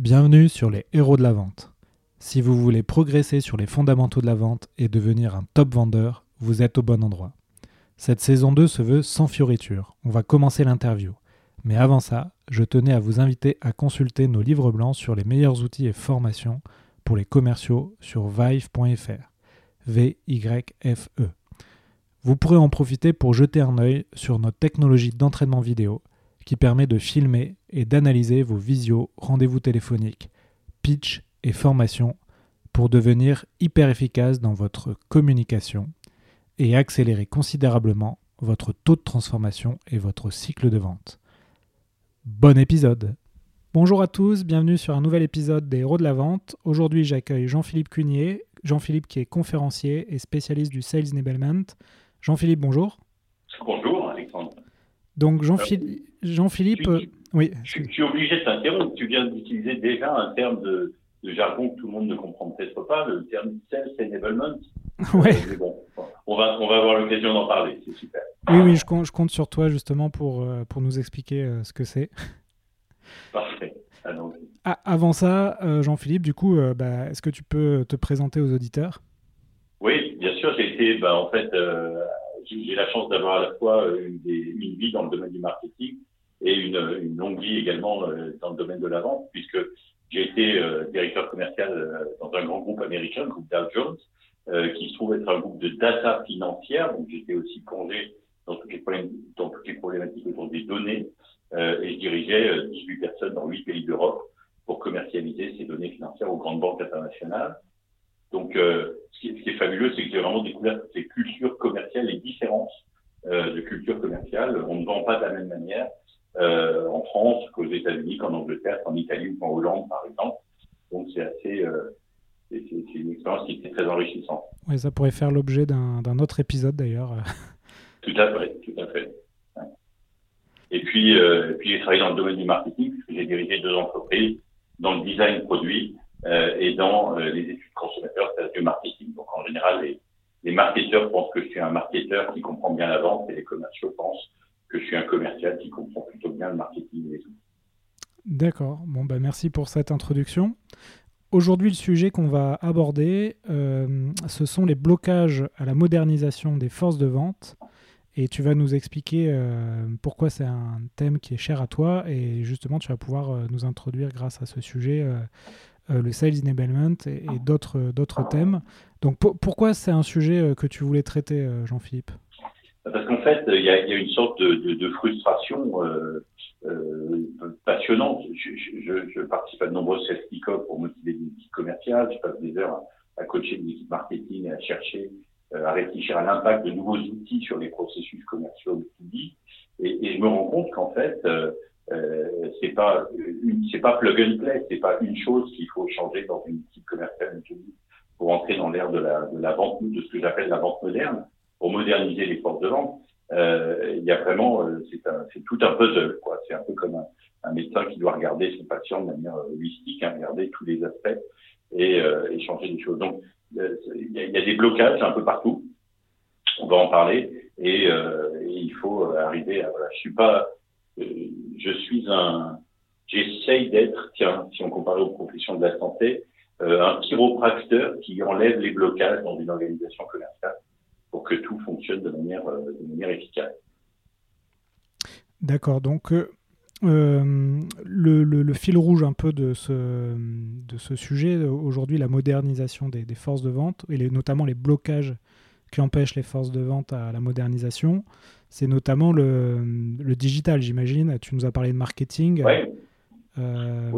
Bienvenue sur les héros de la vente. Si vous voulez progresser sur les fondamentaux de la vente et devenir un top vendeur, vous êtes au bon endroit. Cette saison 2 se veut sans fioriture. On va commencer l'interview. Mais avant ça, je tenais à vous inviter à consulter nos livres blancs sur les meilleurs outils et formations pour les commerciaux sur vive.fr. V-Y-F-E. Vous pourrez en profiter pour jeter un œil sur notre technologie d'entraînement vidéo qui permet de filmer et d'analyser vos visios, rendez-vous téléphoniques, pitch et formation pour devenir hyper efficace dans votre communication et accélérer considérablement votre taux de transformation et votre cycle de vente. Bon épisode Bonjour à tous, bienvenue sur un nouvel épisode des Héros de la Vente. Aujourd'hui j'accueille Jean-Philippe Cunier, Jean-Philippe qui est conférencier et spécialiste du Sales Enablement. Jean-Philippe, bonjour. Bonjour Alexandre. Donc Jean-Philippe, Jean-Philippe, oui. Je, suis obligé de t'interrompre. Tu viens d'utiliser déjà un terme de, jargon que tout le monde ne comprend peut-être pas, le terme Sales Enablement. Ouais. Euh, bon, on va, on va avoir l'occasion d'en parler, c'est super. Oui, oui, je compte, je compte sur toi justement pour, euh, pour nous expliquer ce que c'est. Parfait. Ah, avant ça, Jean-Philippe, du coup, bah, est-ce que tu peux te présenter aux auditeurs? Oui, bien sûr. J'ai été, bah, en fait, j'ai la chance d'avoir à la fois une, une, vie dans le domaine du marketing et une, une longue vie également euh, dans le domaine de la vente, puisque j'ai été euh, directeur commercial euh, dans un grand groupe américain, le groupe Dow Jones, qui se trouve être un groupe de data financière. Donc j'étais aussi plongé dans toutes les, toutes problématiques autour des données et je dirigeais 18 personnes dans 8 pays d'Europe pour commercialiser ces données financières aux grandes banques internationales. Donc, euh, ce, qui, est fabuleux, c'est que j'ai vraiment découvert ces cultures commerciales, les différences euh, de culture commerciale. On ne vend pas de la même manière euh, en France qu'aux États-Unis, qu'en Angleterre, qu'en Italie ou qu'en Hollande, par exemple. Donc, c'est assez, euh, c'est une expérience qui est très enrichissante. Oui, ça pourrait faire l'objet d'un autre épisode d'ailleurs. tout à fait, tout à fait. Et puis, euh, puis j'ai travaillé dans le domaine du marketing, puisque j'ai dirigé deux entreprises dans le design produit et dans les études consommateurs, c'est du marketing. Donc en général, les, les marketeurs pensent que je suis un marketeur qui comprend bien la vente et les commerciaux pensent que je suis un commercial qui comprend plutôt bien le marketing et outils. D'accord. Bon, bah, merci pour cette introduction. Aujourd'hui, le sujet qu'on va aborder, euh, ce sont les blocages à la modernisation des forces de vente. Et tu vas nous expliquer euh, pourquoi c'est un thème qui est cher à toi. Et justement, tu vas pouvoir euh, nous introduire grâce à ce sujet le sales enablement et, d'autres, thèmes. Donc pourquoi c'est un sujet que tu voulais traiter, Jean-Philippe? Parce qu'en fait, il y a, y a, une sorte de, de, de frustration euh, passionnante. Je, je, je, participe à de nombreuses sales pour motiver des équipes commerciales. Je passe des heures à, coacher des équipes marketing et à chercher à réfléchir à l'impact de nouveaux outils sur les processus commerciaux B2B. Et, et je me rends compte qu'en fait, euh, c'est pas c'est pas plug and play, c'est pas une chose qu'il faut changer dans une équipe commerciale pour entrer dans l'ère de la, de la vente, de ce que j'appelle la vente moderne, pour moderniser les forces de vente. Euh, il y a vraiment, euh, c'est tout un puzzle. C'est un peu comme un, un, médecin qui doit regarder son patient de manière holistique, hein, regarder tous les aspects et, euh, et changer des choses. Donc, euh, il y, a, y, a, des blocages un peu partout. On va en parler et, et il faut arriver à. Voilà, je suis pas je suis un, j'essaye d'être, tiens, si on compare aux professions de la santé, euh, un chiropracteur qui enlève les blocages dans une organisation commerciale pour que tout fonctionne de manière, euh, de manière efficace. D'accord, donc euh, le, le, fil rouge un peu de ce, de ce sujet, aujourd'hui, la modernisation des, des, forces de vente, et les, notamment les blocages qui empêchent les forces de vente à la modernisation c'est notamment le, le digital, j'imagine. Tu nous as parlé de marketing. Oui. Euh...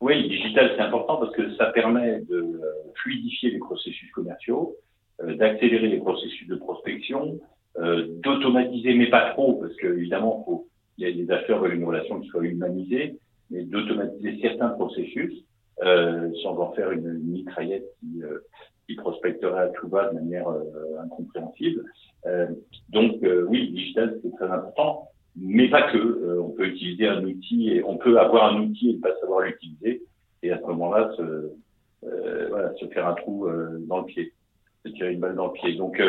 Oui, le digital, c'est important parce que ça permet de euh, fluidifier les processus commerciaux, euh, d'accélérer les processus de prospection, euh, d'automatiser, mais pas trop, parce que évidemment, faut, il y a des acheteurs veulent une relation qui soit humanisée, mais d'automatiser certains processus euh, sans en faire une, une mitraillette qui, qui prospecterait à tout va de manière incompréhensible. Euh, donc euh, oui, digital c'est très important, mais pas que. Euh, on peut utiliser un outil et on peut avoir un outil et ne pas savoir l'utiliser, et à ce moment-là se, voilà, se faire un trou dans le pied, se tirer une balle dans le pied. Donc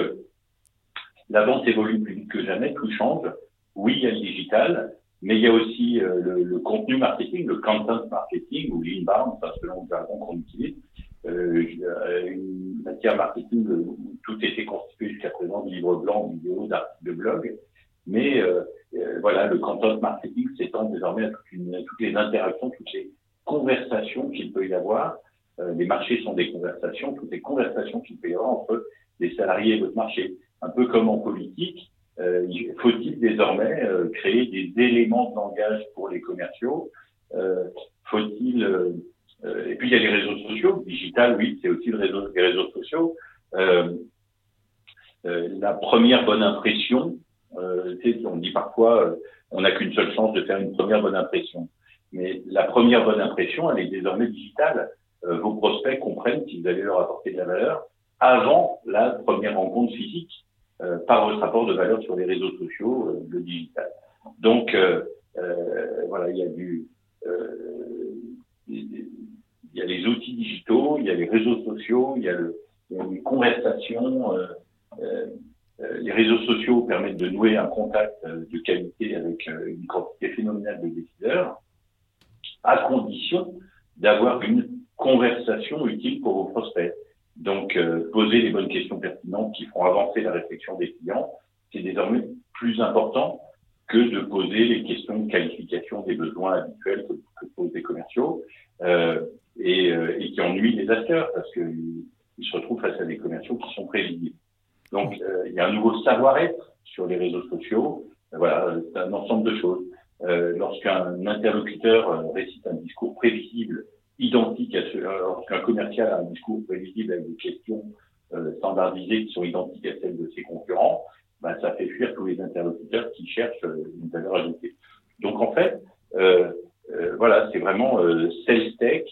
la vente évolue plus vite que jamais, tout change. Oui, il y a le digital, mais il y a aussi euh, le, contenu marketing, le content marketing ou l'inbound, selon le jargon qu'on utilise. Euh, une matière marketing où tout était constitué jusqu'à présent de livres blancs, de vidéos, d'articles de blog. Mais euh, voilà, le content marketing s'étend désormais à toutes les interactions, toutes les conversations qu'il peut y avoir. Les marchés sont des conversations, toutes les conversations qu'il peut y avoir entre les salariés et votre marché. Un peu comme en politique, euh, faut-il désormais euh, créer des éléments de langage pour les commerciaux euh, Faut-il et puis il y a les réseaux sociaux, digital, oui, c'est aussi les réseaux sociaux. la première bonne impression, on dit parfois, on n'a qu'une seule chance de faire une première bonne impression. Mais la première bonne impression, elle est désormais digitale. Vos prospects comprennent si vous allez leur apporter de la valeur avant la première rencontre physique. Euh, par votre rapport de valeur sur les réseaux sociaux, euh, le digital. Donc euh, voilà, il y a du il y a les outils digitaux, il y a les réseaux sociaux, il y a, le, y a les conversations. Euh, les réseaux sociaux permettent de nouer un contact de qualité avec une quantité phénoménale de décideurs, à condition d'avoir une conversation utile pour vos prospects. Donc, euh, poser les bonnes questions pertinentes qui feront avancer la réflexion des clients, c'est désormais plus important que de poser les questions de qualification des besoins habituels que, que posent les commerciaux euh, et, euh, et, qui ennuient les acheteurs parce qu'ils se retrouvent face à des commerciaux qui sont prévisibles. Donc, euh, il y a un nouveau savoir-être sur les réseaux sociaux. Voilà, c'est un ensemble de choses. Lorsqu'un interlocuteur récite un discours prévisible identique à ce, lorsqu'un commercial a un discours prévisible avec des questions euh, standardisées qui sont identiques à celles de ses concurrents, ben, ça fait fuir tous les interlocuteurs qui cherchent euh, une valeur ajoutée. Donc en fait, euh, euh voilà, c'est vraiment euh, sales tech,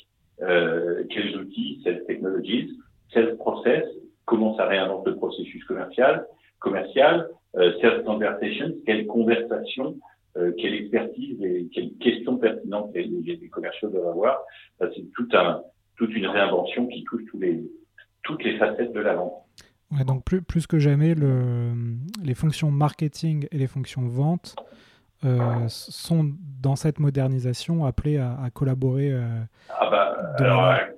euh, quels outils, sales technologies, sales process, comment ça réinvente le processus commercial, commercial, sales conversation, quelle conversation euh, quelle expertise et quelles questions pertinentes les, les commerciaux doivent avoir. C'est tout un, toute une réinvention qui touche tous les, toutes les facettes de la vente. Ouais, donc plus, plus que jamais, le, les fonctions marketing et les fonctions vente euh, sont dans cette modernisation appelées à, à collaborer euh, ah bah, de manière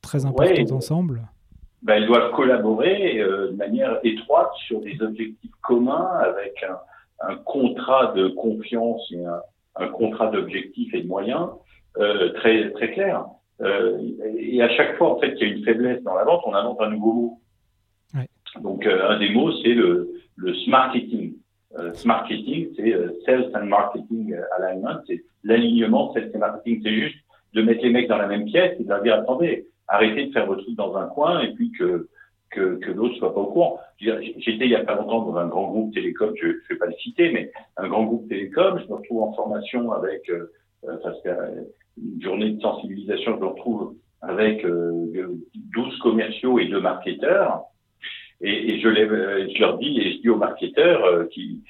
très importante ensemble. Ben, elles doivent collaborer de manière étroite sur des objectifs communs avec un, un contrat de confiance et un, un contrat d'objectifs et de moyens euh, très très clair. Euh, et à chaque fois, en fait, qu'il y a une faiblesse dans la vente, on invente un nouveau mot. Ouais. Donc, euh, un des mots, c'est le, le smarketing. Euh, smarketing, c'est euh, sales and marketing alignment, c'est l'alignement sales and marketing. C'est juste de mettre les mecs dans la même pièce et de leur dire attendez, arrêtez de faire votre truc dans un coin et puis que que, que l'autre soit pas au courant. J'étais il y a pas longtemps dans un grand groupe télécom, je ne vais pas le citer, mais un grand groupe télécom, je me retrouve en formation avec, euh, parce euh, une journée de sensibilisation, je me retrouve avec euh, 12 commerciaux et deux marketeurs. Et, et je, euh, je, leur dis, et je dis aux marketeurs euh, qui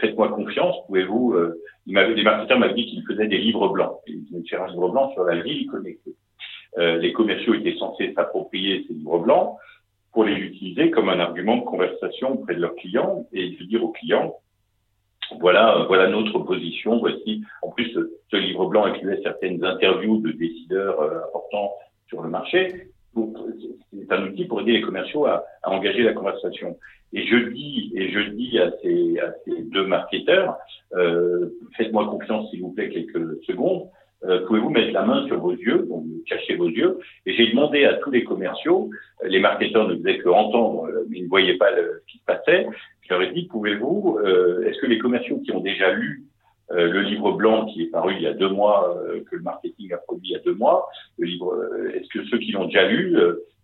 faites-moi confiance, pouvez-vous Les marketeurs m'avaient dit qu'ils faisaient des livres blancs. Ils venaient faire un livre blanc sur la ville connectée. les commerciaux étaient censés s'approprier ces livres blancs pour les utiliser comme un argument de conversation auprès de leurs clients et de dire aux clients, voilà, voilà notre position. Voici, en plus, ce livre blanc incluait certaines interviews de décideurs euh, importants sur le marché. C'est un outil pour aider les commerciaux à, à, engager la conversation. Et je dis, et je dis à ces, à ces deux marketeurs, euh, faites-moi confiance s'il vous plaît quelques secondes. Euh, pouvez-vous mettre la main sur vos yeux, donc cacher vos yeux Et j'ai demandé à tous les commerciaux, euh, les marketeurs ne faisaient que entendre, euh, mais ils ne voyaient pas ce qui se passait. Je leur ai dit, pouvez-vous, est-ce que les commerciaux qui ont déjà lu le livre blanc qui est paru il y a deux mois, que le marketing a produit il y a deux mois, le livre, est-ce que ceux qui l'ont déjà lu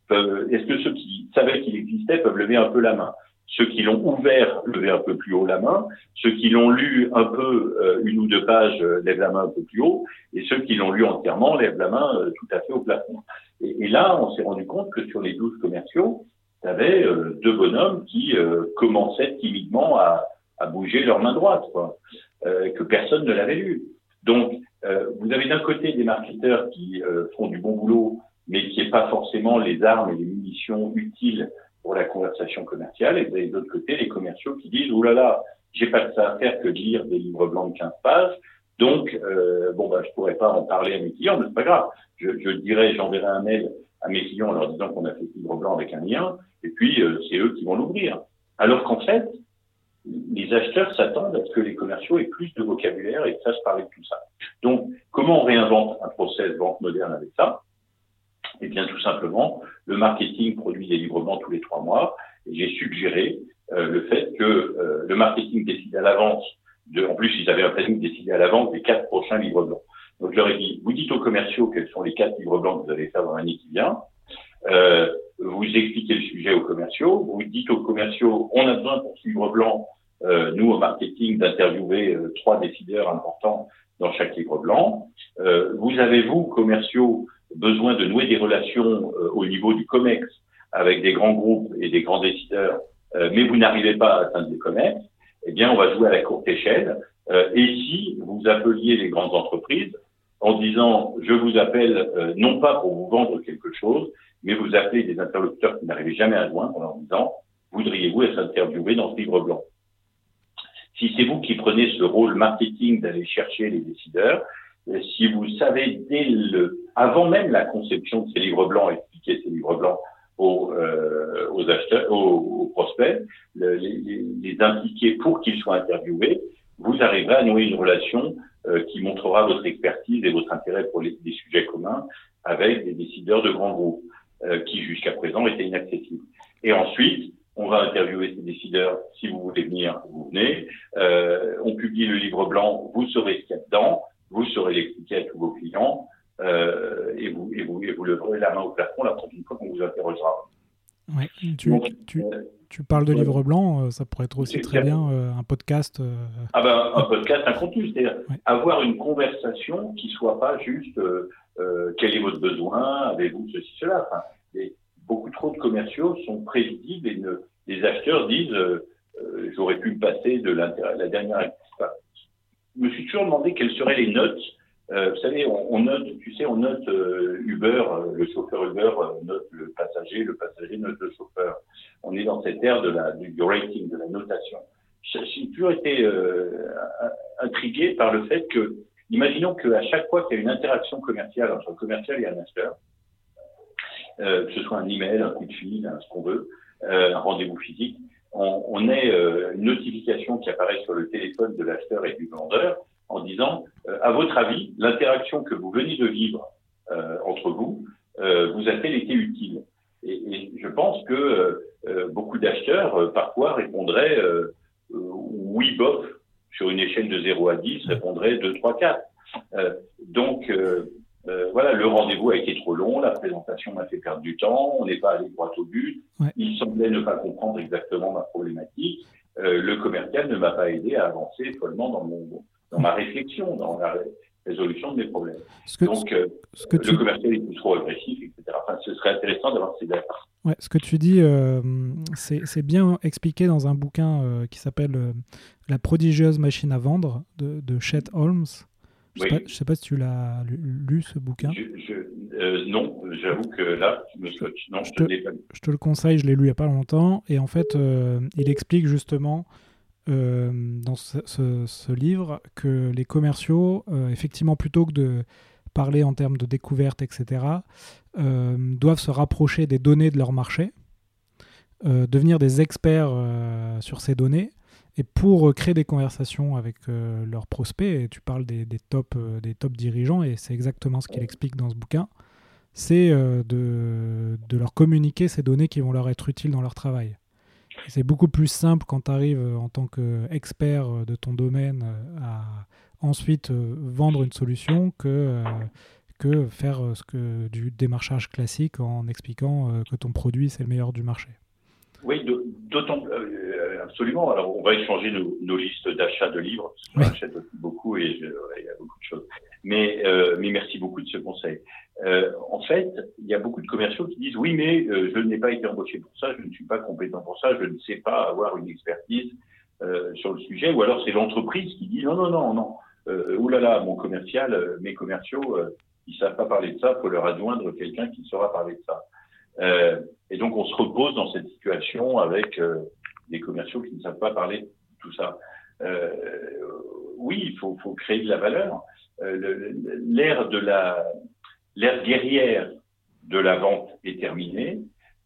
peuvent, est-ce que ceux qui savaient qu'il existait peuvent lever un peu la main? Ceux qui l'ont ouvert, levez un peu plus haut la main. Ceux qui l'ont lu un peu, euh, une ou deux pages, euh, lèvent la main un peu plus haut. Et ceux qui l'ont lu entièrement lèvent la main euh, tout à fait au plafond. Et, là, on s'est rendu compte que sur les douze commerciaux, il y avait deux bonhommes qui commençaient timidement à, à, bouger leur main droite, quoi, que personne ne l'avait lu. Donc, vous avez d'un côté des marketeurs qui font du bon boulot, mais qui n'aient pas forcément les armes et les munitions utiles pour la conversation commerciale, et vous avez de l'autre côté les commerciaux qui disent, oulala, là là, j'ai pas que ça à faire que de lire des livres blancs de 15 pages. Donc, euh, bon, bah, je pourrais pas en parler à mes clients, mais c'est pas grave. Je, je dirais, j'enverrai un mail à mes clients en leur disant qu'on a fait ce livre blanc avec un lien, et puis euh, c'est eux qui vont l'ouvrir. Alors qu'en fait, les acheteurs s'attendent à ce que les commerciaux aient plus de vocabulaire et sachent parler de tout ça. Donc, comment on réinvente un process vente moderne avec ça? Eh bien, tout simplement, le marketing produit des blancs tous les trois mois. Et j'ai suggéré euh, le fait que euh, le marketing décide à l'avance. De, en plus, ils avaient un planning décidé à l'avance des quatre prochains livres blancs. Donc, je leur ai dit, vous dites aux commerciaux quels sont les quatre livres blancs que vous allez faire dans l'année qui vient. Euh, vous expliquez le sujet aux commerciaux. Vous dites aux commerciaux, on a besoin pour ce livre blanc, euh, nous au marketing, d'interviewer euh, trois décideurs importants dans chaque livre blanc. Euh, vous avez, vous, commerciaux, besoin de nouer des relations au niveau du COMEX avec des grands groupes et des grands décideurs euh, mais vous n'arrivez pas à atteindre les commerces, eh bien, on va jouer à la courte échelle. Euh, et si vous appeliez les grandes entreprises en disant, je vous appelle euh, non pas pour vous vendre quelque chose, mais vous appelez des interlocuteurs qui n'arrivaient jamais à joindre en leur disant, voudriez-vous être interviewé dans ce livre blanc? Si c'est vous qui prenez ce rôle marketing d'aller chercher les décideurs, si vous savez dès le, avant même la conception de ces livres blancs, expliquer ces livres blancs aux, euh, aux acheteurs, aux, prospects, les, les, les, impliquer pour qu'ils soient interviewés, vous arriverez à nouer une relation euh, qui montrera votre expertise et votre intérêt pour les, les sujets communs avec des décideurs de grands groupes euh, qui jusqu'à présent étaient inaccessibles. Et ensuite, on va interviewer ces décideurs. Si vous voulez venir, vous venez. Euh, on publie le livre blanc. Vous saurez ce qu'il y a dedans. Vous saurez l'expliquer à tous vos clients. Euh, et, vous, et, vous, et vous leverez la main au plafond la prochaine fois qu'on vous interrogera. Ouais, tu, tu, euh, tu, parles de livre blanc, euh, ça pourrait être aussi très bien un podcast. Ah ben, un podcast, un contenu, c'est-à-dire avoir une conversation qui soit pas juste quel est votre besoin, avez-vous ceci, cela. Enfin, beaucoup trop de commerciaux sont prévisibles et ne, les acheteurs disent j'aurais pu me passer de la dernière. Je me suis toujours demandé quelles seraient les notes euh, vous savez, on, on, note, tu sais, on note euh, Uber, euh, le chauffeur Uber note le passager, le passager note le chauffeur. On est dans cette ère de la, du, rating, de la notation. J'ai toujours été intrigué par le fait que, imaginons qu'à chaque fois qu'il y a une interaction commerciale entre un commercial et un acheteur, que ce soit un email, un coup de fil, ce qu'on veut, un rendez-vous physique, on, on ait une notification qui apparaît sur le téléphone de l'acheteur et du vendeur en disant, euh, à votre avis, l'interaction que vous venez de vivre euh, entre vous euh, vous a-t-elle été utile? Et, je pense que beaucoup d'acheteurs parfois répondraient oui, bof, sur une échelle de 0 à 10, répondraient 2, 3, 4. donc, voilà, le rendez-vous a été trop long, la présentation m'a fait perdre du temps, on n'est pas allé droit au but, il semblait ne pas comprendre exactement ma problématique, le commercial ne m'a pas aidé à avancer follement dans mon, dans ma réflexion, dans la résolution de mes problèmes. Que, Donc, euh, ce que le commercial est trop agressif, etc. Enfin, ce serait intéressant d'avoir ces dates. Ouais, ce que tu dis, euh, c'est bien expliqué dans un bouquin euh, qui s'appelle La prodigieuse machine à vendre de, de Chet Holmes. Je ne sais, pas si tu l'as lu, ce bouquin. Je, non, j'avoue que là, je, me non, je, te, pas lu. je te le conseille, je l'ai lu il n'y a pas longtemps. Et en fait, il explique justement euh, dans ce, livre que les commerciaux, euh, effectivement, plutôt que de parler en termes de découverte, etc., euh, doivent se rapprocher des données de leur marché, devenir des experts sur ces données, et pour créer des conversations avec leurs prospects, et tu parles des, top, des top dirigeants, et c'est exactement ce qu'il explique dans ce bouquin, c'est de, leur communiquer ces données qui vont leur être utiles dans leur travail. C'est beaucoup plus simple quand tu arrives euh, en tant qu'expert euh, de ton domaine euh, à ensuite vendre une solution que, que faire du démarchage classique en expliquant que ton produit c'est le meilleur du marché. Oui, d'autant absolument. Alors on va échanger nos, listes d'achat de livres. Parce que j'achète beaucoup et il y a beaucoup de choses. Mais, mais merci beaucoup de ce conseil. Euh, en fait, il y a beaucoup de commerciaux qui disent oui, mais euh, je n'ai pas été embauché pour ça, je ne suis pas compétent pour ça, je ne sais pas avoir une expertise euh, sur le sujet, ou alors c'est l'entreprise qui dit non, non, non, non, euh, oulala, mon commercial, euh, mes commerciaux, euh, ils savent pas parler de ça, faut leur adjoindre quelqu'un qui saura parler de ça. et donc on se repose dans cette situation avec des commerciaux qui ne savent pas parler de tout ça. oui, il faut, faut, créer de la valeur. L'ère de la l'ère guerrière de la vente est terminée.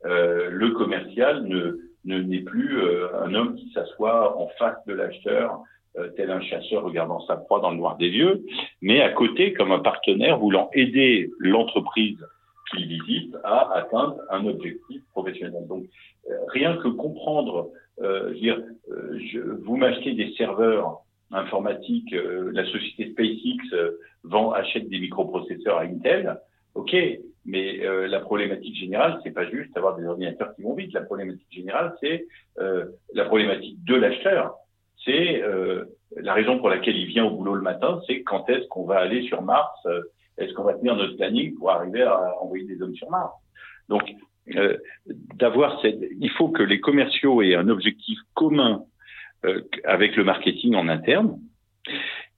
le commercial ne n'est plus un homme qui s'assoit en face de l'acheteur euh, tel un chasseur regardant sa proie dans le noir des yeux, mais à côté comme un partenaire voulant aider l'entreprise qu'il visite à atteindre un objectif professionnel. Donc euh, rien que comprendre, euh, dire, euh, je, vous m'achetez des serveurs informatiques, la société SpaceX vend achète des microprocesseurs à Intel, ok, mais la problématique générale, c'est pas juste avoir des ordinateurs qui vont vite. La problématique générale, c'est la problématique de l'acheteur c'est euh, la raison pour laquelle il vient au boulot le matin, c'est quand est-ce qu'on va aller sur Mars, euh, est-ce qu'on va tenir notre planning pour arriver à envoyer des hommes sur Mars? Donc, euh, d'avoir cette, il faut que les commerciaux aient un objectif commun euh, avec le marketing en interne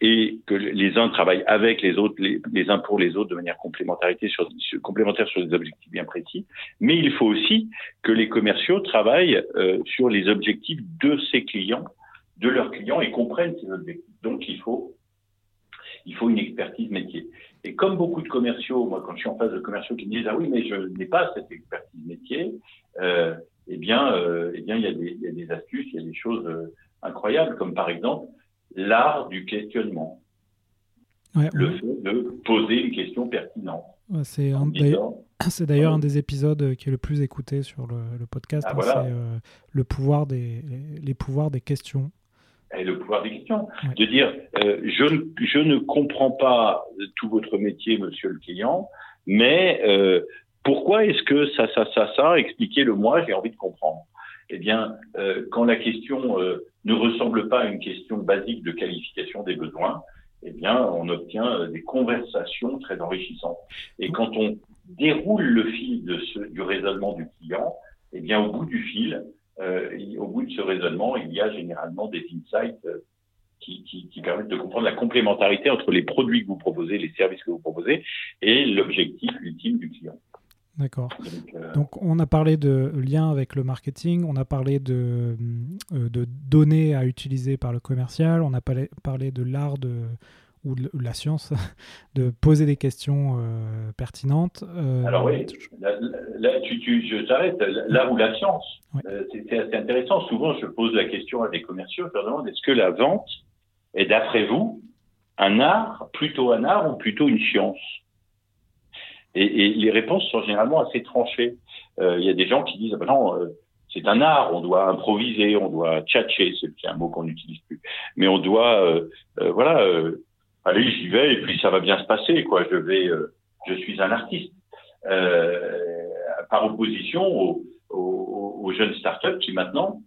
et que les uns travaillent avec les autres, les, uns pour les autres de manière complémentarité sur, complémentaire sur des objectifs bien précis. Mais il faut aussi que les commerciaux travaillent euh, sur les objectifs de ses clients de leurs clients et comprennent ces objectifs. Donc, il faut, il faut une expertise métier. Et comme beaucoup de commerciaux, moi, quand je suis en face de commerciaux qui me disent ah oui, mais je n'ai pas cette expertise métier, euh, eh bien, euh, eh bien, il y, a des, il y, a des, astuces, il y a des choses euh, incroyables, comme par exemple l'art du questionnement. Ouais, le ouais. fait de poser une question pertinente. C'est c'est d'ailleurs un des épisodes qui est le plus écouté sur le, le podcast. Ah, hein, voilà. C'est le pouvoir des les pouvoirs des questions et le pouvoir des questions. De dire, euh, je, ne, je ne comprends pas tout votre métier, monsieur le client, mais euh, pourquoi est-ce que ça, ça, ça, ça, expliquez-le-moi, j'ai envie de comprendre. Eh bien, euh, quand la question euh, ne ressemble pas à une question basique de qualification des besoins, eh bien, on obtient euh, des conversations très enrichissantes. Et quand on déroule le fil de ce, du raisonnement du client, eh bien, au bout du fil, au bout de ce raisonnement, il y a généralement des insights euh, qui, qui, qui, permettent de comprendre la complémentarité entre les produits que vous proposez, les services que vous proposez et l'objectif ultime du client. D'accord. Donc, euh... Donc, on a parlé de lien avec le marketing, on a parlé de, euh, de données à utiliser par le commercial, on a parlé, parlé de l'art de, ou de la science, de poser des questions euh, pertinentes. Euh, Alors oui, là, là tu, tu, je t'arrête, là où la science, euh, c'est assez intéressant. Souvent, je pose la question à des commerciaux, je leur demande, est-ce que la vente est, d'après vous, un art, plutôt un art ou plutôt une science? Et, et, les réponses sont généralement assez tranchées. Euh, il y a des gens qui disent, ah ben non, euh, c'est un art, on doit improviser, on doit tchatcher, c'est un mot qu'on n'utilise plus, mais on doit, voilà allez, j'y vais et puis ça va bien se passer, quoi. Je vais, euh, je suis un artiste. Euh, par opposition aux, aux, aux jeunes startups qui maintenant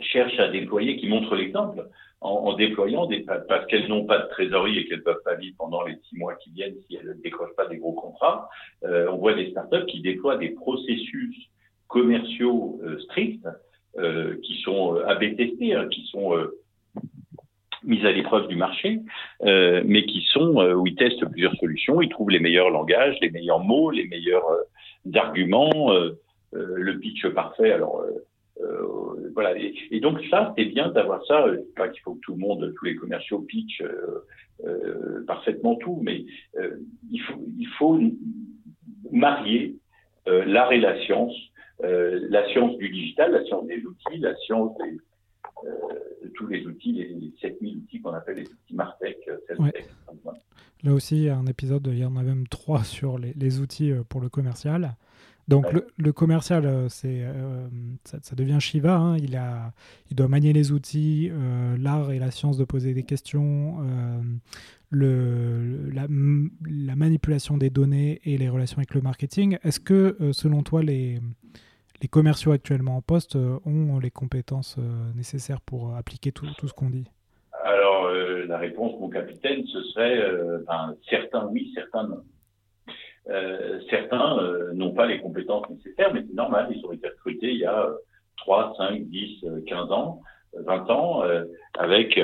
cherchent à déployer, qui montrent l'exemple en, en, déployant des, parce qu'elles n'ont pas de trésorerie et qu'elles peuvent pas vivre pendant les six mois qui viennent si elles ne décrochent pas des gros contrats. Euh, on voit des startups qui déploient des processus commerciaux euh, stricts euh, qui sont euh, AB testés, hein, qui sont mises à l'épreuve du marché, euh, mais qui sont euh, où ils testent plusieurs solutions, ils trouvent les meilleurs langages, les meilleurs mots, les meilleurs euh, arguments, euh, euh, le pitch parfait. Alors voilà. Et, donc ça, c'est bien d'avoir ça. Je pas qu'il faut que tout le monde, tous les commerciaux pitchent parfaitement tout, mais il faut il faut marier l'art et la science, la science du digital, la science des outils, la science des euh, tous les outils, les, les 7000 outils qu'on appelle les outils Martech, euh, ouais. Là aussi, il y a un épisode, il y en a même trois sur les, les outils euh, pour le commercial. Donc ouais. le, le, commercial, c'est, euh, ça, ça, devient Shiva. Hein. Il, a, il doit manier les outils, euh, l'art et la science de poser des questions, euh, le, la, la, manipulation des données et les relations avec le marketing. Est-ce que, selon toi, les, les commerciaux actuellement en poste euh, ont les compétences euh, nécessaires pour appliquer tout, ce qu'on dit Alors, euh, la réponse, mon capitaine, ce serait euh, ben, certains oui, certains non. Euh, certains euh, n'ont pas les compétences nécessaires, mais c'est normal, ils ont été recrutés il y a 3, 5, 10, 15 ans, 20 ans, avec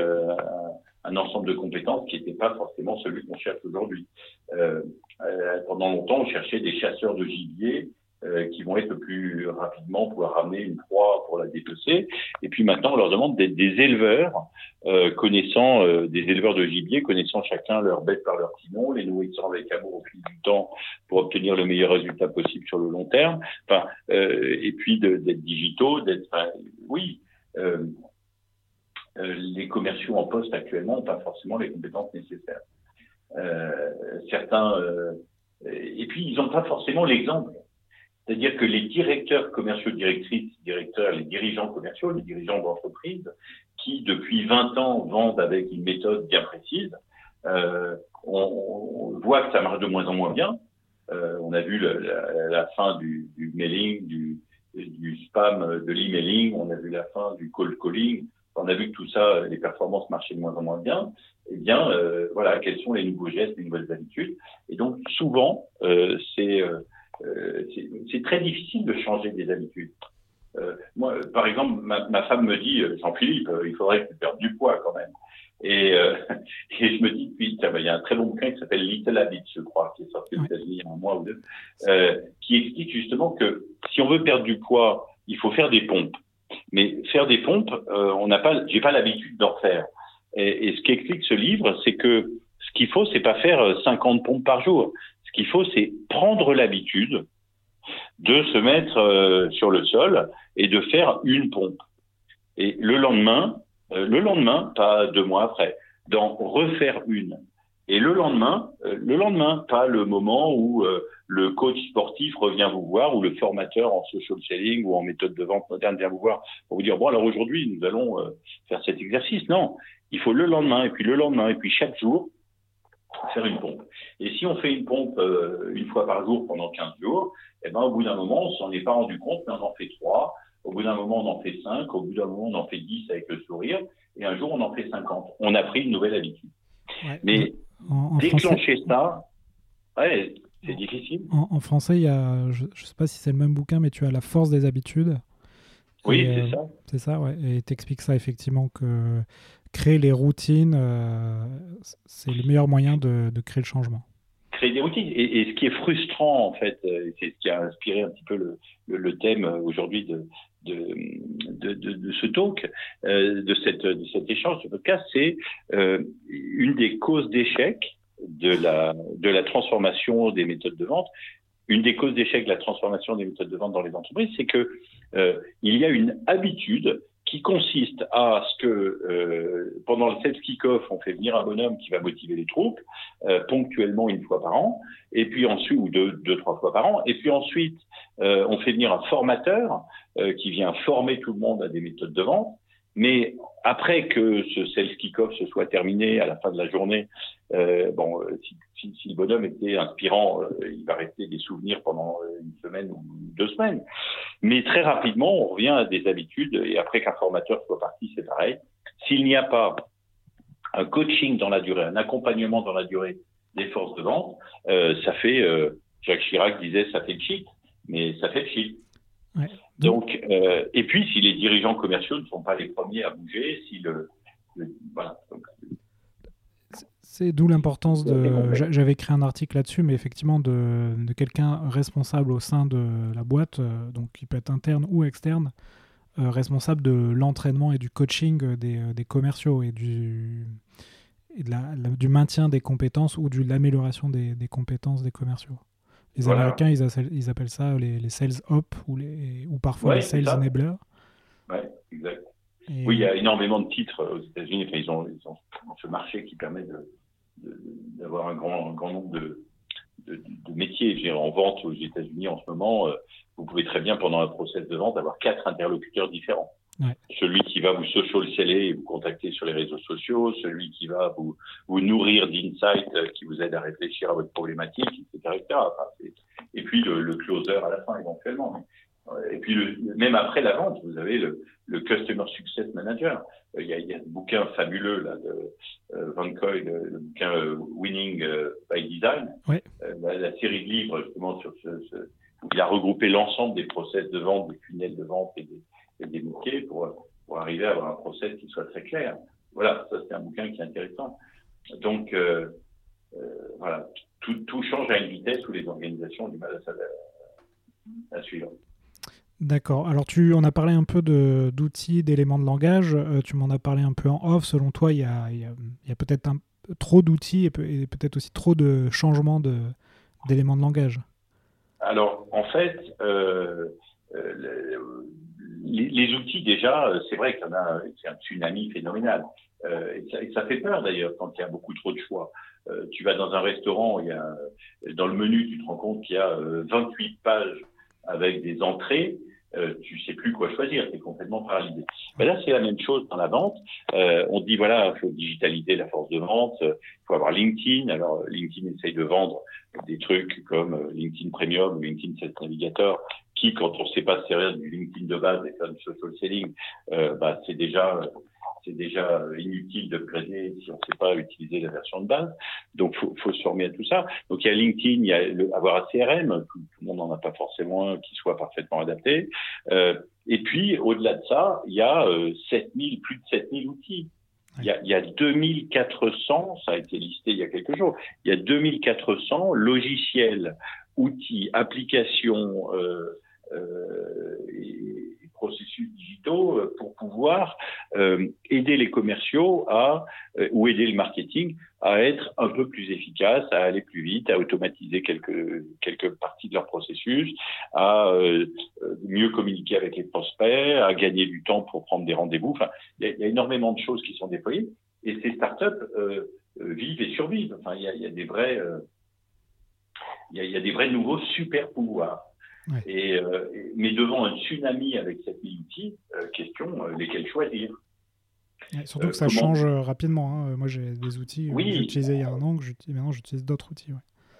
un ensemble de compétences qui n'était pas forcément celui qu'on cherche aujourd'hui. pendant longtemps, on cherchait des chasseurs de gibier euh, qui vont être plus rapidement pouvoir ramener une proie pour à dépecer. Et puis maintenant, on leur demande d'être des éleveurs, euh, connaissant euh, des éleveurs de gibier, connaissant chacun leurs bêtes par leur timon, les nourrissant avec amour au fil du temps pour obtenir le meilleur résultat possible sur le long terme. Enfin, euh, et puis d'être digitaux, d'être, oui. les commerciaux en poste actuellement n'ont pas forcément les compétences nécessaires. certains, et puis ils n'ont pas forcément l'exemple. C'est-à-dire que les directeurs commerciaux, directrices, directeurs, les dirigeants commerciaux, les dirigeants d'entreprise, qui depuis 20 ans vendent avec une méthode bien précise, euh, on, on, voit que ça marche de moins en moins bien. Euh, on a vu le, la, la, fin du, du mailing, du, du spam, de l'emailing, on a vu la fin du cold calling, on a vu que tout ça, les performances marchaient de moins en moins bien. Eh bien, euh, voilà, quels sont les nouveaux gestes, les nouvelles habitudes Et donc, souvent, euh, c'est euh, euh, c'est très difficile de changer des habitudes. Euh, moi, par exemple, ma, ma, femme me dit, euh, Jean-Philippe, il faudrait que tu perdes du poids quand même. Et, euh, et je me dis, puis, il y a un très bon bouquin qui s'appelle Little Habits, je crois, qui est sorti aux États-Unis il y a un mois ou deux, euh, qui explique justement que si on veut perdre du poids, il faut faire des pompes. Mais faire des pompes, euh, on n'a pas, j'ai pas l'habitude d'en faire. Et, et, ce qu'explique ce livre, c'est que ce qu'il faut, c'est pas faire 50 pompes par jour qu'il faut, c'est prendre l'habitude de se mettre euh, sur le sol et de faire une pompe. Et le lendemain, euh, le lendemain, pas deux mois après, d'en refaire une. Et le lendemain, euh, le lendemain, pas le moment où le coach sportif revient vous voir ou le formateur en social selling ou en méthode de vente moderne vient vous voir pour vous dire bon alors aujourd'hui nous allons faire cet exercice. Non, il faut le lendemain et puis le lendemain et puis chaque jour faire une pompe. Et si on fait une pompe euh, une fois par jour pendant 15 jours, eh ben, au bout d'un moment, on s'en est pas rendu compte, mais on en fait trois. Au bout d'un moment, on en fait cinq. Au bout d'un moment, on en fait dix avec le sourire. Et un jour, on en fait 50. On a pris une nouvelle habitude. Ouais. Mais en, en déclencher français... ça, ouais, c'est difficile. En, en, français, il y a, je ne sais pas si c'est le même bouquin, mais tu as la force des habitudes. Oui, c'est euh, ça. C'est ça, ouais. Et t'expliques ça effectivement que créer les routines, euh, c'est le meilleur moyen de, créer le changement. Créer des routines. Et, ce qui est frustrant, en fait, euh, c'est ce qui a inspiré un petit peu le, thème aujourd'hui de, ce talk, euh, de, cette, de cet échange, ce podcast, c'est euh, une des causes d'échec de la, transformation des méthodes de vente. Une des causes d'échec de la transformation des méthodes de vente dans les entreprises, c'est que euh, il y a une habitude qui consiste à ce que euh, pendant le sales kick-off, on fait venir un bonhomme qui va motiver les troupes euh, ponctuellement une fois par an, et puis ensuite ou deux, deux trois fois par an, et puis ensuite euh, on fait venir un formateur euh, qui vient former tout le monde à des méthodes de vente. Mais après que ce sales kick-off se soit terminé à la fin de la journée, euh, bon, euh, si, si, si, le bonhomme était inspirant, euh, il va rester des souvenirs pendant euh, une semaine ou deux semaines. Mais très rapidement, on revient à des habitudes et après qu'un formateur soit parti, c'est pareil. S'il n'y a pas un coaching dans la durée, un accompagnement dans la durée des forces de vente, euh, ça fait, Jacques Chirac disait, ça fait cheat, mais ça fait cheat. Ouais. Donc, euh, et puis si les dirigeants commerciaux ne sont pas les premiers à bouger, si le, le voilà. c'est d'où l'importance de. J'avais créé un article là-dessus, mais effectivement de, de quelqu'un responsable au sein de la boîte, euh, donc qui peut être interne ou externe, euh, responsable de l'entraînement et du coaching des, des commerciaux et du et de la, la, du maintien des compétences ou de l'amélioration des, des compétences des commerciaux. Les voilà. Américains, ils, appellent, ils appellent ça les, les, sales op ou, les, ou parfois ouais, les sales enablers. Oui, exact. Et... Oui, il y a énormément de titres aux États-Unis. Enfin, ils, ont, ils ont ce marché qui permet d'avoir un grand, un grand nombre de, de, de métiers. En vente aux États-Unis en ce moment, euh, vous pouvez très bien, pendant un process de vente, avoir quatre interlocuteurs différents. Ouais. Celui qui va vous social seller et vous contacter sur les réseaux sociaux, celui qui va vous, vous nourrir d'insights euh, qui vous aide à réfléchir à votre problématique, etc. etc. Enfin, et puis le, le, closer à la fin éventuellement. Et puis le, même après la vente, vous avez le, le Customer Success Manager. Euh, il y, a, il y a un bouquin fabuleux là, de euh, Van Coy, le, le bouquin euh, Winning euh, by Design, ouais. la, la, série de livres justement sur ce, ce où il a regroupé l'ensemble des process de vente, des tunnels de vente et des, des métiers pour, pour arriver à avoir un process qui soit très clair. Voilà, ça c'est un bouquin qui est intéressant. Donc euh, euh, voilà, tout, tout, change à une vitesse où les organisations ont du mal à, à suivre. D'accord. Alors, tu en as parlé un peu d'outils, d'éléments de langage. Euh, tu m'en as parlé un peu en off. Selon toi, il y a, peut-être trop d'outils et, peut-être aussi trop de changements d'éléments de, langage. Alors, en fait, euh, euh, les, outils, déjà, c'est vrai qu'il y en a, c'est un tsunami phénoménal. et, ça, et, ça, fait peur d'ailleurs quand il y a beaucoup trop de choix. tu vas dans un restaurant, il y a, dans le menu, tu te rends compte qu'il y a 28 pages avec des entrées, euh, tu sais plus quoi choisir, tu es complètement paralysé. Mais là, c'est la même chose dans la vente. Euh, on dit, voilà, il faut digitaliser la force de vente, il faut avoir LinkedIn. Alors, LinkedIn essaye de vendre des trucs comme euh, LinkedIn Premium ou LinkedIn Sales Navigator, qui, quand on ne sait pas servir du LinkedIn de base et faire du social selling, euh, bah, c'est déjà c'est déjà inutile de créer si on ne sait pas utiliser la version de base. Donc, faut, faut se former à tout ça. Donc, il y a LinkedIn, il y a le, avoir un CRM. Tout, le monde n'en a pas forcément un qui soit parfaitement adapté. Euh, et puis, au-delà de ça, il y a euh, 7000, plus de 7000 outils. Il y, a, il y a 2400, ça a été listé il y a quelques jours, il y a 2400 logiciels, outils, applications euh, euh, et, processus digitaux euh, pour pouvoir euh, aider les commerciaux à ou aider le marketing à être un peu plus efficace, à aller plus vite, à automatiser quelques quelques parties de leur processus, à mieux communiquer avec les prospects, à gagner du temps pour prendre des rendez-vous. Enfin, il y, a énormément de choses qui sont déployées et ces startups vivent et survivent. Enfin, il y a, des vrais il y a des vrais nouveaux super pouvoirs. Et, euh, mais devant un tsunami avec cette outils, euh, question, euh, lesquels choisir? Surtout que ça change rapidement. Hein. Moi, j'ai des outils que j'utilisais il y a un an, que maintenant j'utilise d'autres outils.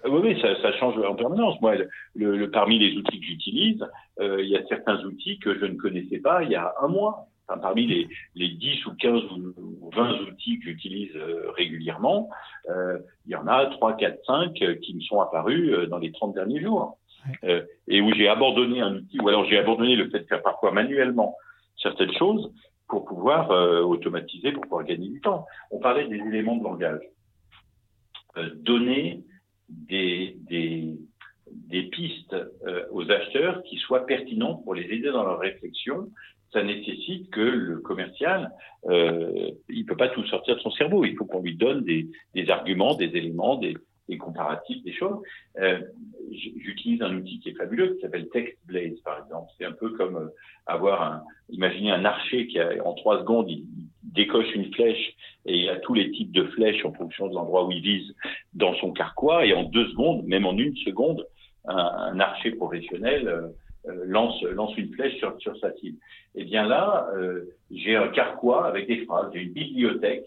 Oui, oui, ça, ça, change en permanence. Moi, le, parmi les outils que j'utilise, il y a certains outils que je ne connaissais pas il y a un mois. Enfin, parmi les, les 10 ou 15 ou 20 outils que j'utilise régulièrement, il y en a 3, 4, 5 qui me sont apparus dans les 30 derniers jours. Euh, et où j'ai abandonné un outil, ou alors j'ai abandonné le fait de faire parfois manuellement certaines choses pour pouvoir euh, automatiser, pour pouvoir gagner du temps. On parlait des éléments de langage. Euh, donner des, des, pistes aux acheteurs qui soient pertinentes pour les aider dans leur réflexion, ça nécessite que le commercial, euh, il peut pas tout sortir de son cerveau. Il faut qu'on lui donne des, arguments, des éléments, des, comparatifs, des choses. J'utilise un outil qui est fabuleux, qui s'appelle TextBlaze, par exemple. C'est un peu comme euh, avoir un, imaginez un archer qui a, en trois secondes, il, décoche une flèche et il a tous les types de flèches en fonction de l'endroit où il vise dans son carquois et en deux secondes, même en une seconde, un, un archer professionnel euh, euh lance, lance une flèche sur, sur sa cible. Et bien là, euh, j'ai un carquois avec des phrases, j'ai une bibliothèque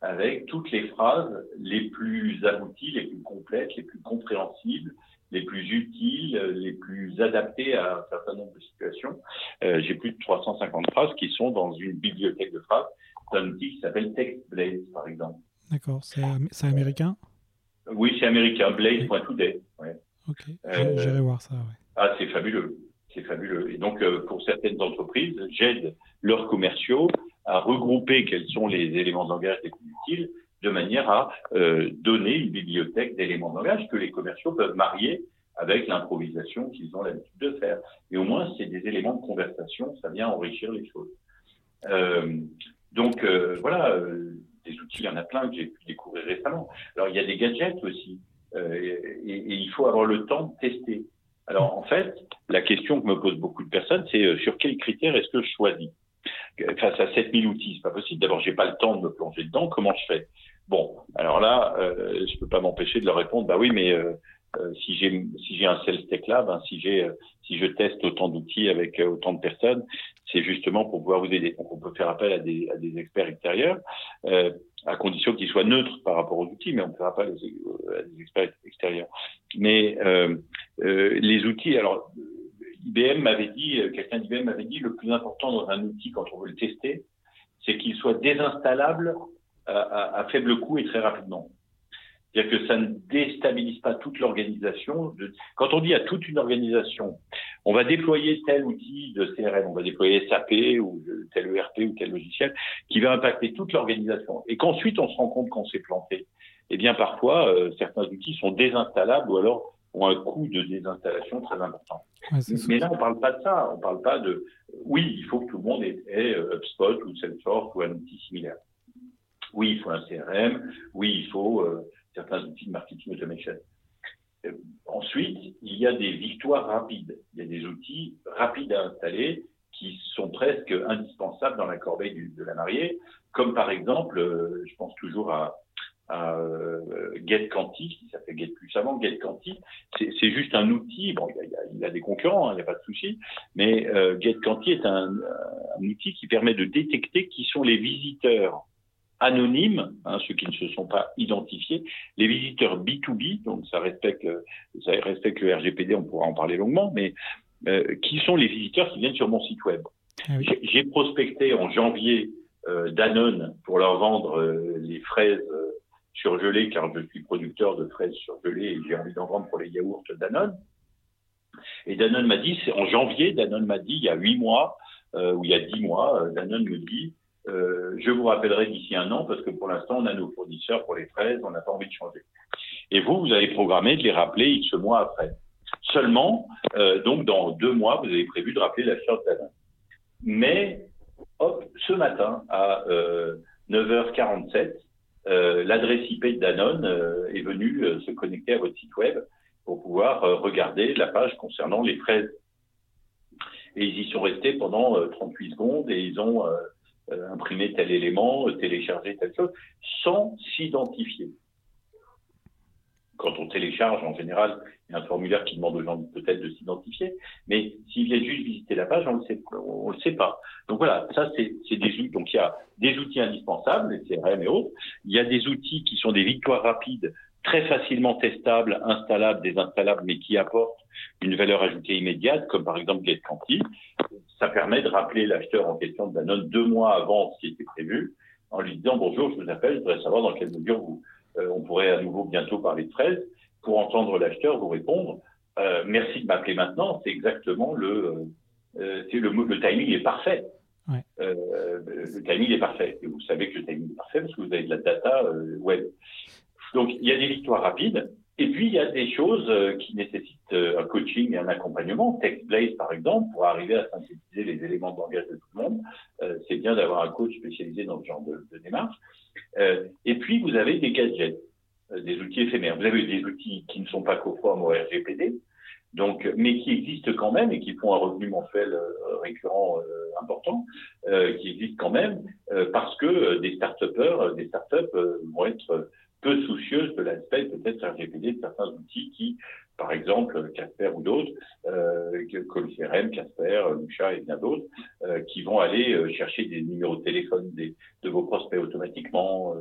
avec toutes les phrases les plus abouties, les plus complètes, les plus compréhensibles, les plus utiles, les plus adaptées à un certain nombre de situations. Euh, J'ai plus de 350 phrases qui sont dans une bibliothèque de phrases d'un outil qui s'appelle TextBlaze, par exemple. D'accord, c'est américain? Oui, c'est américain, blaze.today. Ouais. Ok, euh, j'irai voir ça. Ouais. Ah, c'est fabuleux, c'est fabuleux. Et donc, euh, pour certaines entreprises, j'aide leurs commerciaux à regrouper quels sont les éléments de langage les plus utiles, de manière à euh, donner une bibliothèque d'éléments de langage que les commerciaux peuvent marier avec l'improvisation qu'ils ont l'habitude de faire. Et au moins, c'est des éléments de conversation, ça vient enrichir les choses. Euh, donc euh, voilà, des outils, il y en a plein que j'ai pu découvrir récemment. Alors il y a des gadgets aussi, et, et, il faut avoir le temps de tester. Alors en fait, la question que me posent beaucoup de personnes, c'est sur quels critères est-ce que je choisis? Face à 7000 outils, c'est pas possible. D'abord, j'ai pas le temps de me plonger dedans. Comment je fais? Bon, alors là, euh, je peux pas m'empêcher de leur répondre. Bah oui, mais euh, euh si j'ai si j'ai un sales tech lab, hein, si j'ai euh, si je teste autant d'outils avec euh, autant de personnes, c'est justement pour pouvoir vous aider. Donc, on peut faire appel à des à des experts extérieurs, à condition qu'ils soient neutres par rapport aux outils, mais on peut faire appel à des experts extérieurs. Mais les outils, alors IBM m'avait dit, euh, quelqu'un d'IBM m'avait dit, le plus important dans un outil quand on veut le tester, c'est qu'il soit désinstallable à, à, faible coût et très rapidement. C'est-à-dire que ça ne déstabilise pas toute l'organisation. Quand on dit à toute une organisation, on va déployer tel outil de CRM, on va déployer SAP ou tel ERP ou tel logiciel qui va impacter toute l'organisation, et qu'ensuite on se rend compte qu'on s'est planté. Eh bien, parfois, euh, certains outils sont désinstallables ou alors ont un coût de désinstallation très important. Mais là, on ne parle pas de ça. On ne parle pas de. Oui, il faut que tout le monde ait, ait HubSpot ou Salesforce ou un outil similaire. Oui, il faut un CRM. Oui, il faut euh, certains outils de marketing automation. Euh, ensuite, il y a des victoires rapides. Il y a des outils rapides à installer qui sont presque indispensables dans la corbeille de la mariée, comme par exemple, euh, je pense toujours à, à GetQuanti, qui s'appelle GetPlus avant, GetQuanti, c'est juste un outil, bon, il, a, des concurrents, hein, il n'y a pas de souci, mais euh, est un, outil qui permet de détecter qui sont les visiteurs anonymes, hein, ceux qui ne se sont pas identifiés, les visiteurs B2B, donc ça respecte, ça respecte le RGPD, on pourra en parler longuement, mais euh, qui sont les visiteurs qui viennent sur mon site web. Ah j'ai prospecté en janvier euh, Danone pour leur vendre euh, les fraises surgelées, car je suis producteur de fraises surgelées et j'ai envie d'en vendre pour les yaourts Danone. Et Danone m'a dit, c'est en janvier, Danone m'a dit, il y a huit mois, ou il y a dix mois, Danone me dit, euh, je vous rappellerai d'ici un an parce que pour l'instant, on a nos fournisseurs pour les fraises, on n'a pas envie de changer. Et vous, vous avez programmé de les rappeler X mois après. Seulement, euh, donc dans deux mois, vous avez prévu de rappeler l'acheteur de Danone. Mais, hop, ce matin, à euh, 9h47, euh, l'adresse IP de Danone euh, est venue se connecter à votre site web pour pouvoir regarder la page concernant les fraises. Et ils y sont restés pendant 38 secondes et ils ont euh, imprimer tel élément, télécharger telle chose, sans s'identifier. Quand on télécharge, en général, il y a un formulaire qui demande aux gens peut-être de s'identifier, mais s'ils viennent juste visiter la page, on ne sait, le sait pas. Donc voilà, ça c'est des outils. Donc il y a des outils indispensables, les CRM et autres. Il y a des outils qui sont des victoires rapides très facilement testables, installables, désinstallables, mais qui apportent une valeur ajoutée immédiate, comme par exemple GetQuanti. Ça permet de rappeler l'acheteur en question de Danone deux mois avant ce qui était prévu, en lui disant bonjour, je vous appelle, je voudrais savoir dans quelle mesure vous, euh, on pourrait à nouveau bientôt parler de fraises, pour entendre l'acheteur vous répondre. Euh, merci de m'appeler maintenant. C'est exactement le, euh, c'est le, le timing est parfait. Ouais. Euh, le timing est parfait. Et vous savez que le timing est parfait parce que vous avez de la data euh, web. Donc, il y a des victoires rapides. Et puis, il y a des choses euh, qui nécessitent euh, un coaching et un accompagnement. TextBlaze, par exemple, pour arriver à synthétiser les éléments de langage de tout le monde, euh, c'est bien d'avoir un coach spécialisé dans ce genre de, de démarche. et puis, vous avez des gadgets, des outils éphémères. Vous avez des outils qui ne sont pas conformes au RGPD, donc, mais qui existent quand même et qui font un revenu mensuel récurrent important, qui existent quand même parce que des start-upers, des start-up vont être peu soucieuse de l'aspect peut-être RGPD de certains outils qui, par exemple, Casper ou d'autres, euh, CRM, Casper, Lucha et bien d'autres, euh, qui vont aller euh, chercher des numéros de téléphone des, de vos prospects automatiquement,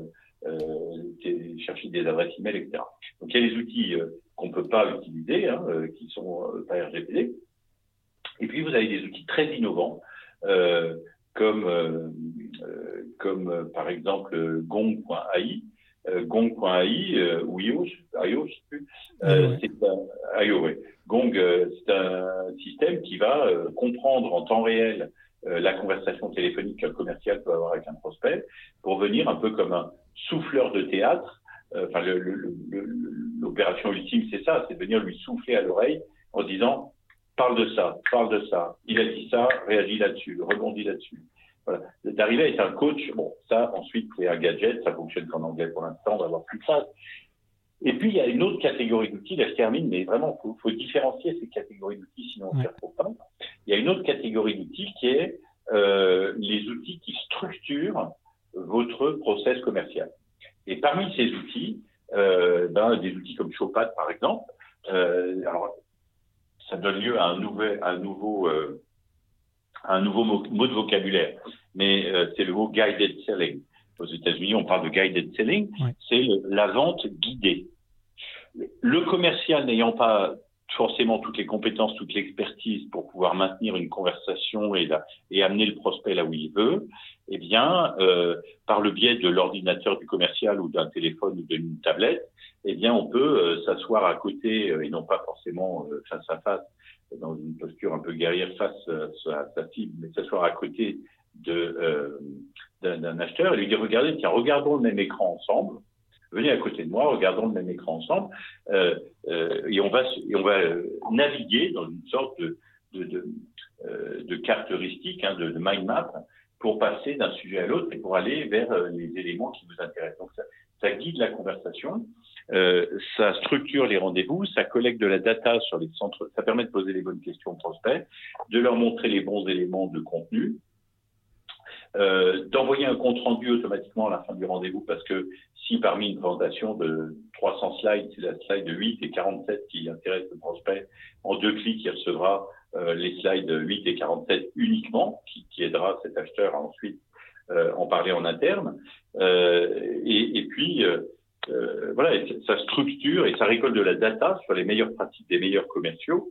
euh, chercher des adresses email, etc. Donc il y a des outils qu'on ne peut pas utiliser, hein, qui sont pas RGPD. Et puis vous avez des outils très innovants, comme, comme par exemple Gong.ai, Gong.ai euh, ou IO, IO, je sais plus. Euh, c'est un, IO, Gong, euh, c'est un système qui va comprendre en temps réel la conversation téléphonique qu'un commercial peut avoir avec un prospect pour venir un peu comme un souffleur de théâtre. Enfin, l'opération ultime, c'est ça, c'est de venir lui souffler à l'oreille en disant parle de ça, parle de ça, il a dit ça, réagis là-dessus, rebondis là-dessus. Voilà. D'arriver à être un coach, bon, ça, ensuite, c'est un gadget, ça fonctionne qu'en anglais pour l'instant, on va voir plus ça. Et puis, il y a une autre catégorie d'outils, là je termine, mais vraiment, il faut, différencier ces catégories d'outils, sinon on ne perd trop temps. Il y a une autre catégorie d'outils qui est euh, les outils qui structurent votre process commercial. Et parmi ces outils, euh, ben, des outils comme Showpad, par exemple, euh, alors, ça donne lieu à un, nouvel, à un nouveau euh, un nouveau mot, de vocabulaire, mais euh, c'est le mot guided selling. Aux États-Unis, on parle de guided selling, c'est la vente guidée. Le commercial n'ayant pas forcément toutes les compétences, toute l'expertise pour pouvoir maintenir une conversation et, la, et amener le prospect là où il veut, eh bien, euh, par le biais de l'ordinateur du commercial ou d'un téléphone ou d'une tablette, eh bien, on peut euh, s'asseoir à côté et non pas forcément face à face dans une posture un peu guerrière face euh, à sa cible, mais s'asseoir à côté euh, d'un acheteur et lui dire regardez tiens regardons le même écran ensemble. Venez à côté de moi, regardons le même écran ensemble, euh, euh, et on va, et on va naviguer dans une sorte de, de, de, de carte heuristique, hein, de, mind map, pour passer d'un sujet à l'autre et pour aller vers les éléments qui vous intéressent. Donc ça guide la conversation, euh, ça structure les rendez-vous, ça collecte de la data sur les centres, ça permet de poser les bonnes questions aux prospects, de leur montrer les bons éléments de contenu, euh, d'envoyer un compte rendu automatiquement à la fin du rendez-vous parce que si parmi une présentation de 300 slides, c'est la slide de 8 et 47 qui intéresse le prospect, en deux clics, il recevra euh, les slides 8 et 47 uniquement, qui, qui aidera cet acheteur à ensuite euh, en parler en interne. Euh, et, et, puis, euh, voilà, ça structure et ça récolte de la data sur les meilleures pratiques des meilleurs commerciaux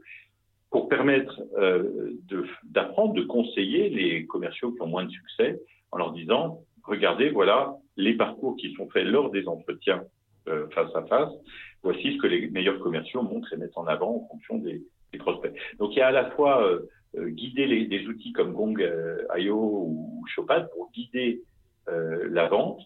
pour permettre euh, d'apprendre, de, conseiller les commerciaux qui ont moins de succès en leur disant, regardez, voilà les parcours qui sont faits lors des entretiens euh, face à face. Voici ce que les meilleurs commerciaux montrent et mettent en avant en fonction des, des prospects. Donc il y a à la fois euh, guider les, des outils comme Gong.io ou Chopad pour guider la vente,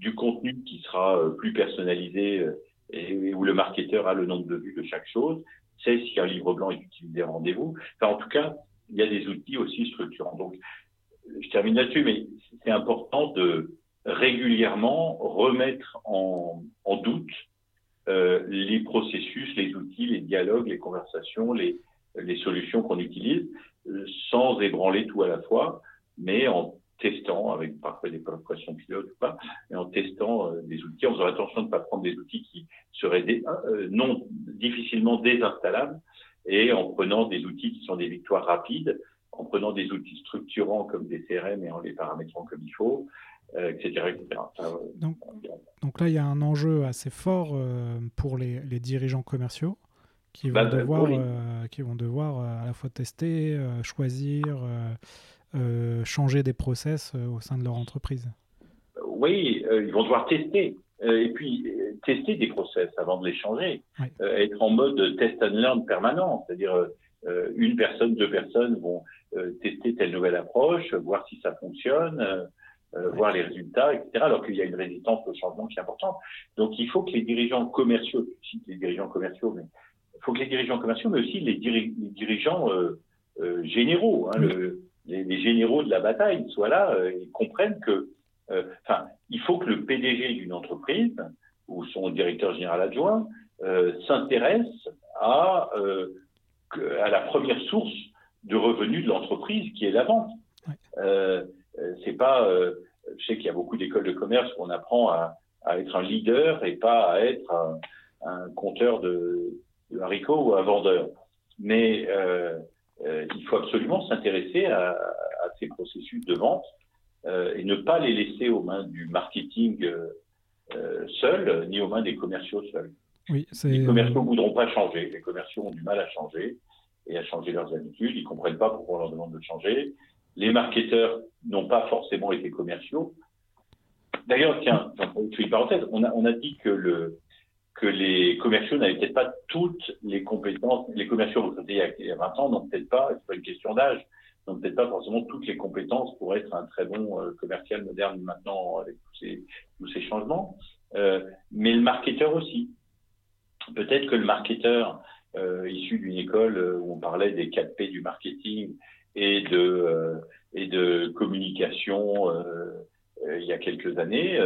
du contenu qui sera plus personnalisé et où le marketeur a le nombre de vues de chaque chose, c'est si un livre blanc est utilisé en rendez-vous. Enfin, en tout cas, il y a des outils aussi structurants. Donc, je termine là-dessus, mais c'est important de régulièrement remettre en, doute euh, les processus, les outils, les dialogues, les conversations, les, solutions qu'on utilise, euh, sans ébranler tout à la fois, mais en testant, avec parfois des précautions pilotes ou pas, et en testant euh, des outils, en faisant attention de ne pas prendre des outils qui seraient euh, non difficilement désinstallables, et en prenant des outils qui sont des victoires rapides, en prenant des outils structurants comme des CRM et en les paramétrant comme il faut, euh, etc. donc, donc, là, il y a un enjeu assez fort pour les, les, dirigeants commerciaux qui vont, bah, devoir, qui vont devoir à la fois tester, choisir euh, changer des process euh, au sein de leur entreprise Oui, euh, ils vont devoir tester. et puis, tester des process avant de les changer. être en mode test and learn permanent. C'est-à-dire, une personne, deux personnes vont tester telle nouvelle approche, voir si ça fonctionne. voir les résultats, etc. Alors qu'il y a une résistance au changement qui est importante. Donc il faut que les dirigeants commerciaux, aussi les dirigeants commerciaux, mais il faut que les dirigeants commerciaux, mais aussi les, dirigeants généraux, hein, le, les, généraux de la bataille soient là euh, et comprennent que, euh, enfin, il faut que le PDG d'une entreprise ou son directeur général adjoint euh, s'intéresse à, à la première source de revenus de l'entreprise qui est la vente. Euh, c'est pas, je sais qu'il y a beaucoup d'écoles de commerce où on apprend à, à, être un leader et pas à être un, un compteur de, de, haricots ou un vendeur. Mais euh, euh, il faut absolument s'intéresser à, à, ces processus de vente euh, et ne pas les laisser aux mains du marketing euh, seul, ni aux mains des commerciaux seuls. Oui, les commerciaux ne voudront pas changer. Les commerciaux ont du mal à changer et à changer leurs habitudes. Ils comprennent pas pourquoi on leur demande de changer. Les marketeurs n'ont pas forcément été commerciaux. D'ailleurs, tiens, je fais une parenthèse, on a, on a dit que le, que les commerciaux n'avaient peut-être pas toutes les compétences. Les commerciaux il y a 20 ans n'ont peut-être pas, c'est pas une question d'âge, n'ont peut-être pas forcément toutes les compétences pour être un très bon euh, commercial moderne maintenant avec tous ces, tous ces changements. Euh, mais le marketeur aussi. Peut-être que le marketeur euh, issu d'une école où on parlait des 4 P du marketing et de euh, et de communication il y a quelques années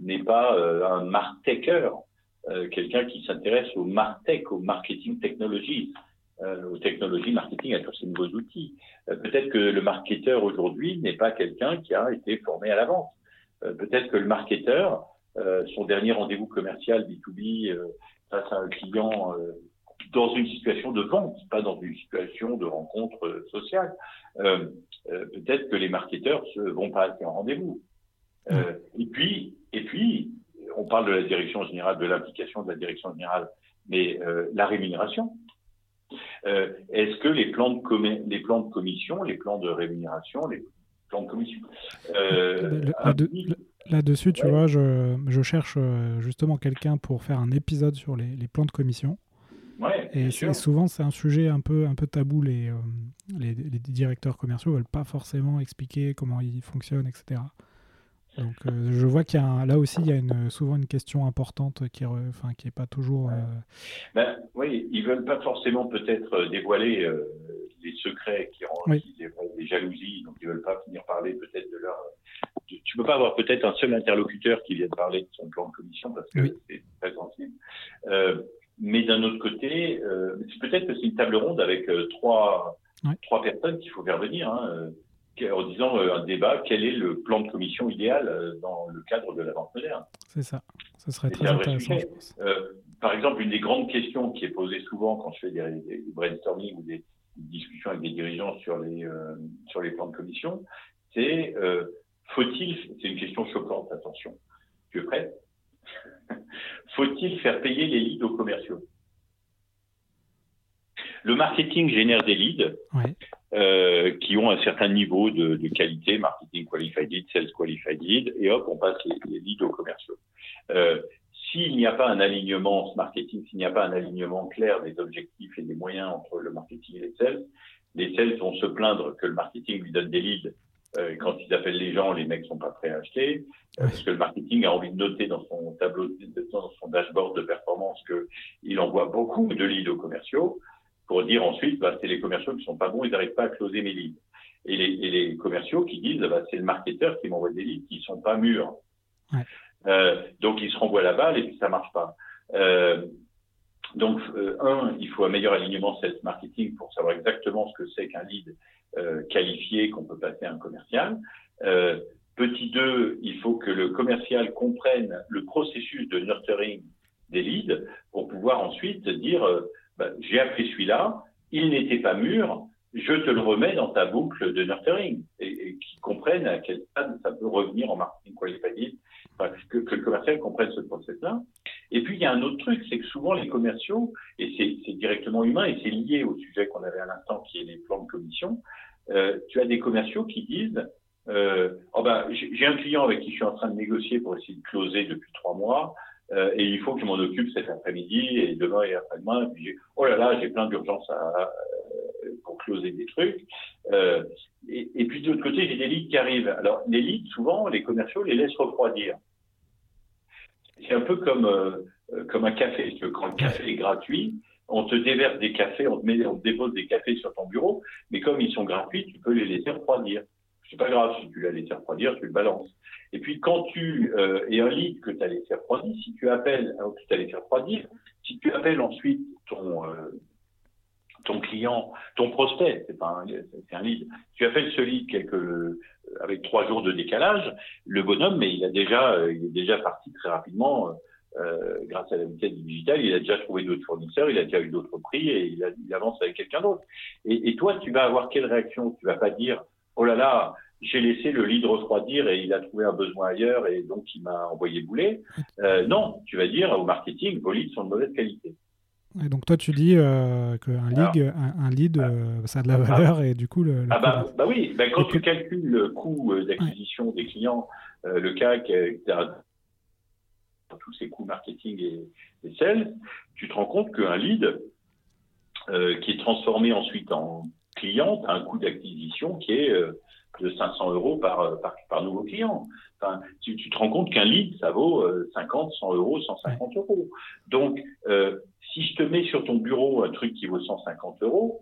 n'est pas un marketeur euh, quelqu'un qui s'intéresse au martech, au marketing technologies, euh, aux technologies marketing, à tous ces nouveaux outils. Euh, peut-être que le marketeur aujourd'hui n'est pas quelqu'un qui a été formé à la vente. peut-être que le marketeur, son dernier rendez-vous commercial B2B face à un client dans une situation de vente, pas dans une situation de rencontre sociale. Euh, peut-être que les marketeurs ne vont pas assez en rendez-vous. Euh, et puis, et puis, on parle de la direction générale, de l'implication de la direction générale, mais euh, la rémunération. Euh, est-ce que les plans, de les plans de commission, les plans de rémunération, les plans de commission euh, Là-dessus, tu vois, je, je, cherche justement quelqu'un pour faire un épisode sur les, les plans de commission. Ouais, et souvent, c'est un sujet un peu, un peu tabou. Les, les, les directeurs commerciaux ne veulent pas forcément expliquer comment ils fonctionnent, etc. Donc euh, je vois qu'il y a là aussi il y a une, souvent une question importante qui, enfin, qui est pas toujours. Ben, oui, ils veulent pas forcément peut-être dévoiler les secrets qui rendent des, jalousies, donc ils veulent pas venir parler peut-être de leur. Tu peux pas avoir peut-être un seul interlocuteur qui vienne parler de son plan de commission parce que c'est très sensible. mais d'un autre côté, peut-être que c'est une table ronde avec trois trois personnes qu'il faut faire venir. Hein, en disant euh, un débat, quel est le plan de commission idéal euh, dans le cadre de la vente moderne? C'est ça, ce serait très intéressant. Euh, par exemple, une des grandes questions qui est posée souvent quand je fais des, brainstorming ou des, discussions avec des dirigeants sur les, sur les plans de commission, c'est faut-il, c'est une question choquante, attention, tu es prêt Faut-il faire payer les leads aux commerciaux? Le marketing génère des leads. Euh, qui ont un certain niveau de, de, qualité, marketing qualified lead, sales qualified lead, et hop, on passe les, les leads aux commerciaux. Euh, s'il n'y a pas un alignement ce marketing, s'il n'y a pas un alignement clair des objectifs et des moyens entre le marketing et les sales, les sales vont se plaindre que le marketing lui donne des leads. Euh, quand ils appellent les gens, les mecs sont pas prêts à acheter, euh, parce que le marketing a envie de noter dans son tableau, dans son dashboard de performance qu'il envoie beaucoup de leads aux commerciaux pour dire ensuite, bah, c'est les commerciaux qui sont pas bons, ils n'arrivent pas à closer mes leads. Et les, et les commerciaux qui disent, bah, c'est le marketeur qui m'envoie des leads qui sont pas mûrs. Ouais. Euh, donc ils se renvoient la balle et puis ça marche pas. Euh, donc euh, un, il faut un meilleur alignement sales marketing pour savoir exactement ce que c'est qu'un lead qualifié qu'on peut passer à un commercial. Petit deux, il faut que le commercial comprenne le processus de nurturing des leads pour pouvoir ensuite dire bah, j'ai appelé celui-là, il n'était pas mûr, je te le remets dans ta boucle de nurturing et, et qu'ils comprennent à quel stade ça peut revenir en marketing qualified, enfin, que, que, le commercial comprenne ce process-là. Et puis il y a un autre truc, c'est que souvent les commerciaux, et c'est directement humain et c'est lié au sujet qu'on avait à l'instant qui est les plans de commission, euh, tu as des commerciaux qui disent euh, oh ben, j'ai un client avec qui je suis en train de négocier pour essayer de closer depuis trois mois. Euh, et il faut que je m'en occupe cet après-midi et demain et après-demain. Et puis oh là là, j'ai plein d'urgence à, pour closer des trucs. Euh, et, puis de l'autre côté, j'ai des leads qui arrivent. Alors les leads, souvent, les commerciaux les laissent refroidir. C'est un peu comme euh, comme un café. Quand le café est gratuit, on te déverse des cafés, on te, met, on te dépose des cafés sur ton bureau, mais comme ils sont gratuits, tu peux les laisser refroidir. C'est pas grave, si tu l'as laissé refroidir, tu le balances. Et puis quand tu euh, es un lead que tu as laissé refroidir, si tu appelles, hein, que tu as laissé refroidir, si tu appelles ensuite ton euh, ton client, ton prospect, c'est pas un, c'est un lead. Tu appelles ce lead quelques euh, avec trois jours de décalage, le bonhomme, mais il a déjà, euh, il est déjà parti très rapidement. Euh, grâce à la vitesse du digital, il a déjà trouvé d'autres fournisseurs, il a déjà eu d'autres prix et il, il avance avec quelqu'un d'autre. Et, et, toi, tu vas avoir quelle réaction? Tu vas pas dire oh là là, j'ai laissé le lead refroidir et il a trouvé un besoin ailleurs et donc il m'a envoyé bouler. Euh, non, tu vas dire au marketing, vos leads sont de mauvaise qualité. Et donc toi tu dis euh, qu'un lead, un, lead euh, ça a de la valeur et du coup le... ah bah, bah, oui, bah, quand tu calcules le coût d'acquisition des clients, le CAC, etc., tous ces coûts marketing et, et sales, tu te rends compte qu'un lead qui est transformé ensuite en client, a un coût d'acquisition qui est de 500 euros par, par, par nouveau client. Enfin, tu, tu te rends compte qu'un lead, ça vaut 50, 100 euros, 150 euros. Donc, euh, si je te mets sur ton bureau un truc qui vaut 150 euros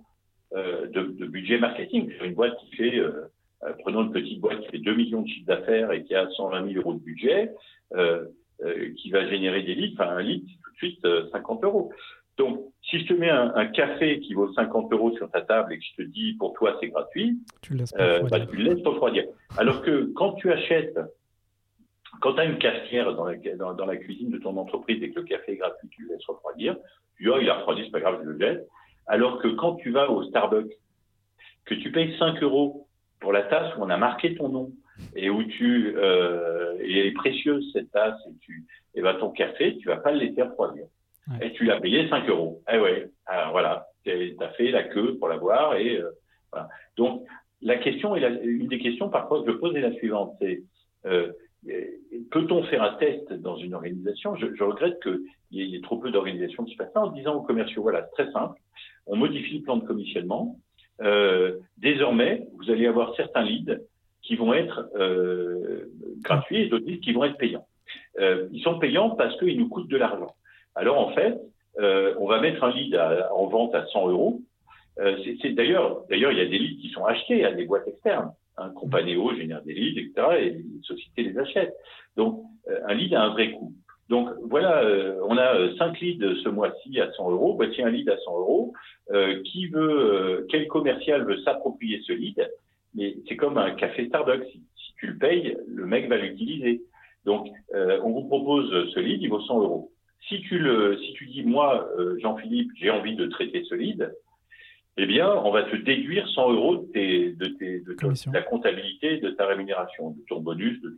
euh, de, de, budget marketing, une boîte qui fait, euh, euh, prenons une petite boîte qui fait 2 millions de chiffres d'affaires et qui a 120 000 euros de budget, euh, euh, qui va générer des leads, enfin un lead, tout de suite 50 euros. Donc, si je te mets un, un, café qui vaut 50 euros sur ta table et que je te dis pour toi c'est gratuit, tu, laisses euh, bah, le laisses refroidir. Alors que quand tu achètes, quand tu as une cafetière dans la, dans, dans la, cuisine de ton entreprise et que le café est gratuit, tu le laisses refroidir. Tu dis, oh, il a refroidi, c'est pas grave, je le jette. Alors que quand tu vas au Starbucks, que tu payes 5 euros pour la tasse où on a marqué ton nom et où tu euh, et elle est précieuse cette tasse et tu et ben ton café tu vas pas le laisser refroidir et tu l'as payé 5 euros. Eh ouais, alors voilà, tu as fait la queue pour l'avoir et euh, voilà. Donc la question est la, une des questions parfois que je pose est la suivante, c'est euh, peut-on faire un test dans une organisation? Je, je, regrette qu'il y ait trop peu d'organisations qui fassent ça en disant aux commerciaux voilà, c'est très simple, on modifie le plan de commissionnement. Euh, désormais, vous allez avoir certains leads qui vont être gratuits et d'autres leads qui vont être payants. ils sont payants parce qu'ils nous coûtent de l'argent. Alors en fait, on va mettre un lead en vente à 100 euros. c'est d'ailleurs, d'ailleurs, il y a des leads qui sont achetés à des boîtes externes. Un Companéo génère des leads, etc., et les sociétés les achètent. Donc, un lead a un vrai coût. Donc voilà, euh, on a euh, cinq leads ce mois-ci à 100 euros. Voici un lead à 100 euros. Euh, qui veut, quel commercial veut s'approprier ce lead? Mais c'est comme un café Starbucks. Si, tu le payes, le mec va l'utiliser. Donc on vous propose ce lead, il vaut 100 euros. Si tu le, si tu dis moi, Jean-Philippe, j'ai envie de traiter lead, eh bien, on va te déduire 100 euros de, tes, de, tes, de, la comptabilité de ta rémunération, de ton bonus, de,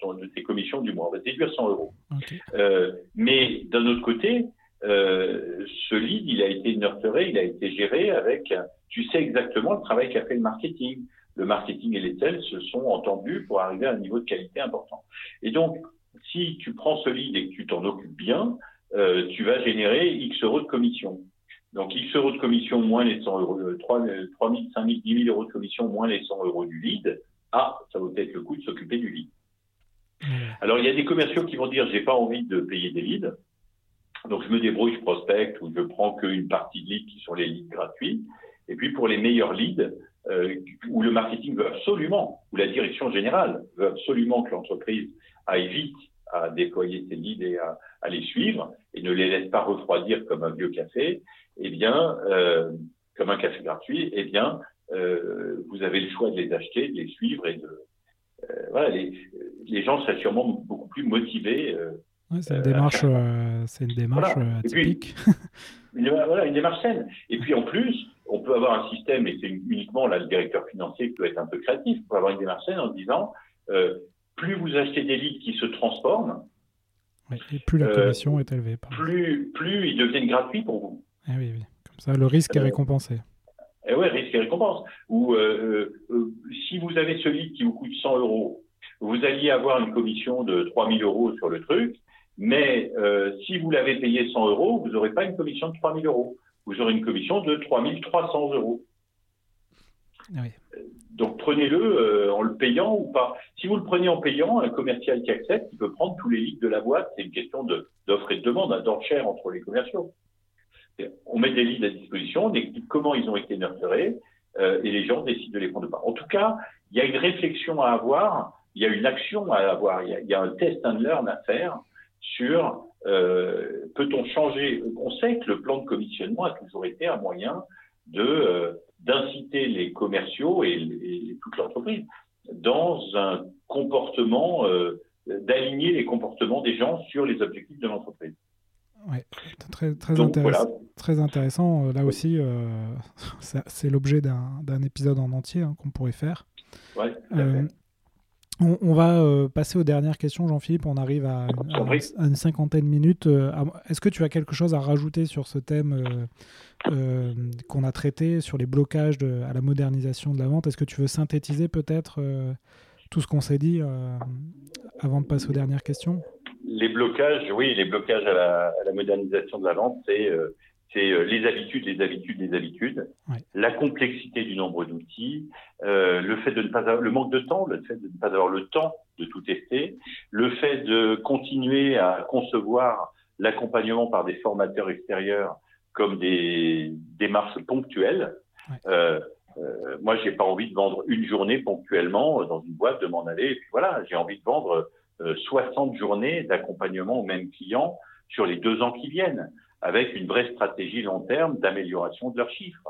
ton, de, tes commissions du mois. On va te déduire 100 euros. Euh, mais d'un autre côté, euh, ce lead, il a été nurturé, il a été géré avec, tu sais exactement le travail qu'a fait le marketing. Le marketing et les sales se sont entendus pour arriver à un niveau de qualité important. Et donc, si tu prends ce lead et que tu t'en occupes bien, euh, tu vas générer X euros de commission. Donc, X euros de commission moins les 100 euros, 3, 3 000, 5 000, 10 000 euros de commission moins les 100 euros du lead. Ah, ça vaut peut-être le coup de s'occuper du lead. Alors, il y a des commerciaux qui vont dire, j'ai pas envie de payer des leads. Donc, je me débrouille, je prospecte ou je prends qu'une partie de leads qui sont les leads gratuits. Et puis, pour les meilleurs leads, euh, où le marketing veut absolument, ou la direction générale veut absolument que l'entreprise aille vite à déployer ses leads et à, à, les suivre et ne les laisse pas refroidir comme un vieux café, eh bien, euh, comme un café gratuit, eh bien, euh, vous avez le choix de les acheter, de les suivre et de euh, voilà, les, les, gens seraient sûrement beaucoup plus motivés. c'est une démarche, c'est une démarche typique. une, voilà, une démarche saine. Et puis en plus, on peut avoir un système, et c'est uniquement là le directeur financier qui peut être un peu créatif, pour avoir une démarche saine en disant plus vous achetez des leads qui se transforment, et plus la commission est élevée. Plus, plus ils deviennent gratuits pour vous. Eh oui, oui. Comme ça, le risque est euh, récompensé. Eh oui, risque et récompense. Ou euh, euh, si vous avez ce lead qui vous coûte 100 euros, vous alliez avoir une commission de 3000 euros sur le truc, mais si vous l'avez payé 100 euros, vous n'aurez pas une commission de 3000 euros. Vous aurez une commission de 3300 euros. Ah. Donc prenez-le en le payant ou pas. Si vous le prenez en payant, un commercial qui accepte, il peut prendre tous les leads de la boîte. C'est une question d'offre et de demande, un d'enchère entre les commerciaux. On met des leads à disposition, on explique comment ils ont été nurturés, euh, et les gens décident de les prendre ou pas. En tout cas, il y a une réflexion à avoir, il y a une action à avoir, il y a, un test and learn à faire sur euh, peut-on changer? On sait que le plan de commissionnement a toujours été un moyen de euh, d'inciter les commerciaux et, et toute l'entreprise dans un comportement, d'aligner les comportements des gens sur les objectifs de l'entreprise. Oui, très, très, intéressant, très intéressant. Euh, là aussi, euh, c'est l'objet d'un épisode en entier hein, qu'on pourrait faire. Ouais, euh, on, on, va passer aux dernières questions, Jean-Philippe. On arrive à, une cinquantaine de minutes. Est-ce que tu as quelque chose à rajouter sur ce thème qu'on a traité, sur les blocages de, à la modernisation de la vente? Est-ce que tu veux synthétiser peut-être tout ce qu'on s'est dit avant de passer aux dernières questions? Les blocages, oui, les blocages à la, à la modernisation de la vente, c'est euh, c'est euh, les habitudes, les habitudes, les habitudes, la complexité du nombre d'outils, euh, le fait de ne pas avoir, le manque de temps, le fait de ne pas avoir le temps de tout tester, le fait de continuer à concevoir l'accompagnement par des formateurs extérieurs comme des démarches ponctuelles. Euh, euh, moi, j'ai pas envie de vendre une journée ponctuellement dans une boîte, de m'en aller. Et puis voilà, j'ai envie de vendre 60 euh, journées d'accompagnement au même client sur les deux ans qui viennent, avec une vraie stratégie long terme d'amélioration de leurs chiffres.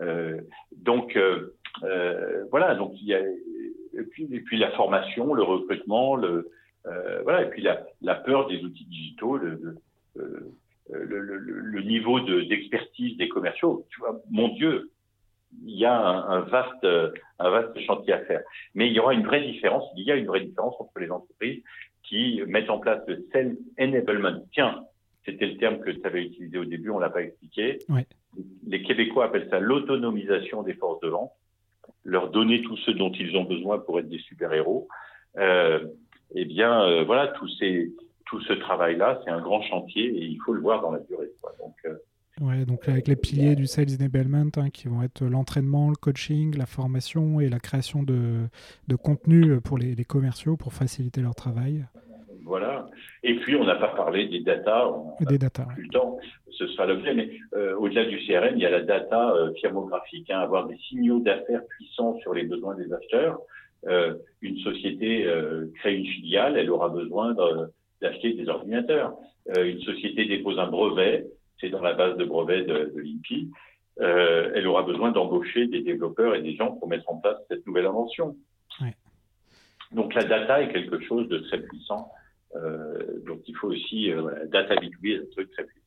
Euh, donc euh, euh, voilà, donc il y a et puis, et puis la formation, le recrutement, le voilà, et puis la, la, peur des outils digitaux, le, le, le, le niveau d'expertise des commerciaux. Tu vois, mon Dieu, il y a un, vaste, un vaste chantier à faire. Mais il y aura une vraie différence, il y a une vraie différence entre les entreprises qui mettent en place le self-enablement. Tiens, c'était le terme que tu avais utilisé au début, on l'a pas expliqué. Les Québécois appellent ça l'autonomisation des forces de vente, leur donner tout ce dont ils ont besoin pour être des super-héros. Euh, eh bien, euh, voilà, tout, ces, tout ce travail-là, c'est un grand chantier et il faut le voir dans la durée. Quoi. Donc, euh, Ouais, donc avec les piliers du sales enablement hein, qui vont être l'entraînement, le coaching, la formation et la création de, de contenu pour les, les, commerciaux pour faciliter leur travail. Voilà. Et puis, on n'a pas parlé des data. On des data. Plus le temps, ce sera l'objet. Mais euh, au-delà du CRM, il y a la data euh, firmographique, hein, avoir des signaux d'affaires puissants sur les besoins des acheteurs. Euh, une société euh, crée une filiale, elle aura besoin d'acheter des ordinateurs. Une société dépose un brevet, c'est dans la base de brevets de, de l'INPI. elle aura besoin d'embaucher des développeurs et des gens pour mettre en place cette nouvelle invention. Donc la data est quelque chose de très puissant donc il faut aussi euh, data B2B, un truc très puissant.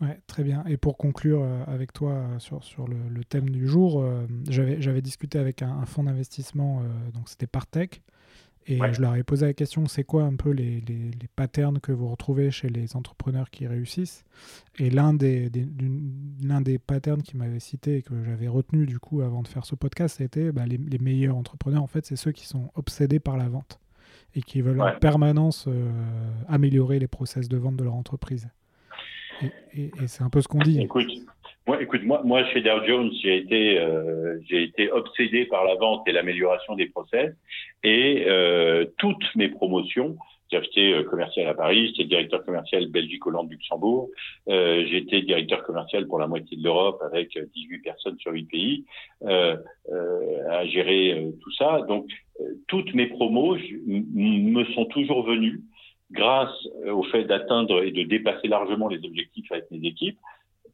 Ouais, très bien. Et pour conclure euh, avec toi sur, sur le, le thème du jour, j'avais discuté avec un, un fonds d'investissement, donc c'était Partech, et ouais. je leur ai posé la question, c'est quoi un peu les, les, les, patterns que vous retrouvez chez les entrepreneurs qui réussissent? Et l'un des, des, des patterns qui m'avait cité et que j'avais retenu du coup avant de faire ce podcast, c'était bah, les, les, meilleurs entrepreneurs, en fait, c'est ceux qui sont obsédés par la vente et qui veulent ouais. en permanence euh, améliorer les process de vente de leur entreprise. Et, et, et c'est un peu ce qu'on dit. Écoute, moi, écoute, moi, moi chez Dow Jones, j'ai été, euh, j'ai été obsédé par la vente et l'amélioration des process, et euh, toutes mes promotions. J'étais euh, commercial à Paris, j'étais directeur commercial Belgique, Hollande, Luxembourg. Euh, j'étais directeur commercial pour la moitié de l'Europe avec 18 personnes sur 8 pays euh, à gérer tout ça. Donc, toutes mes promos me sont toujours venues grâce au fait d'atteindre et de dépasser largement les objectifs avec mes équipes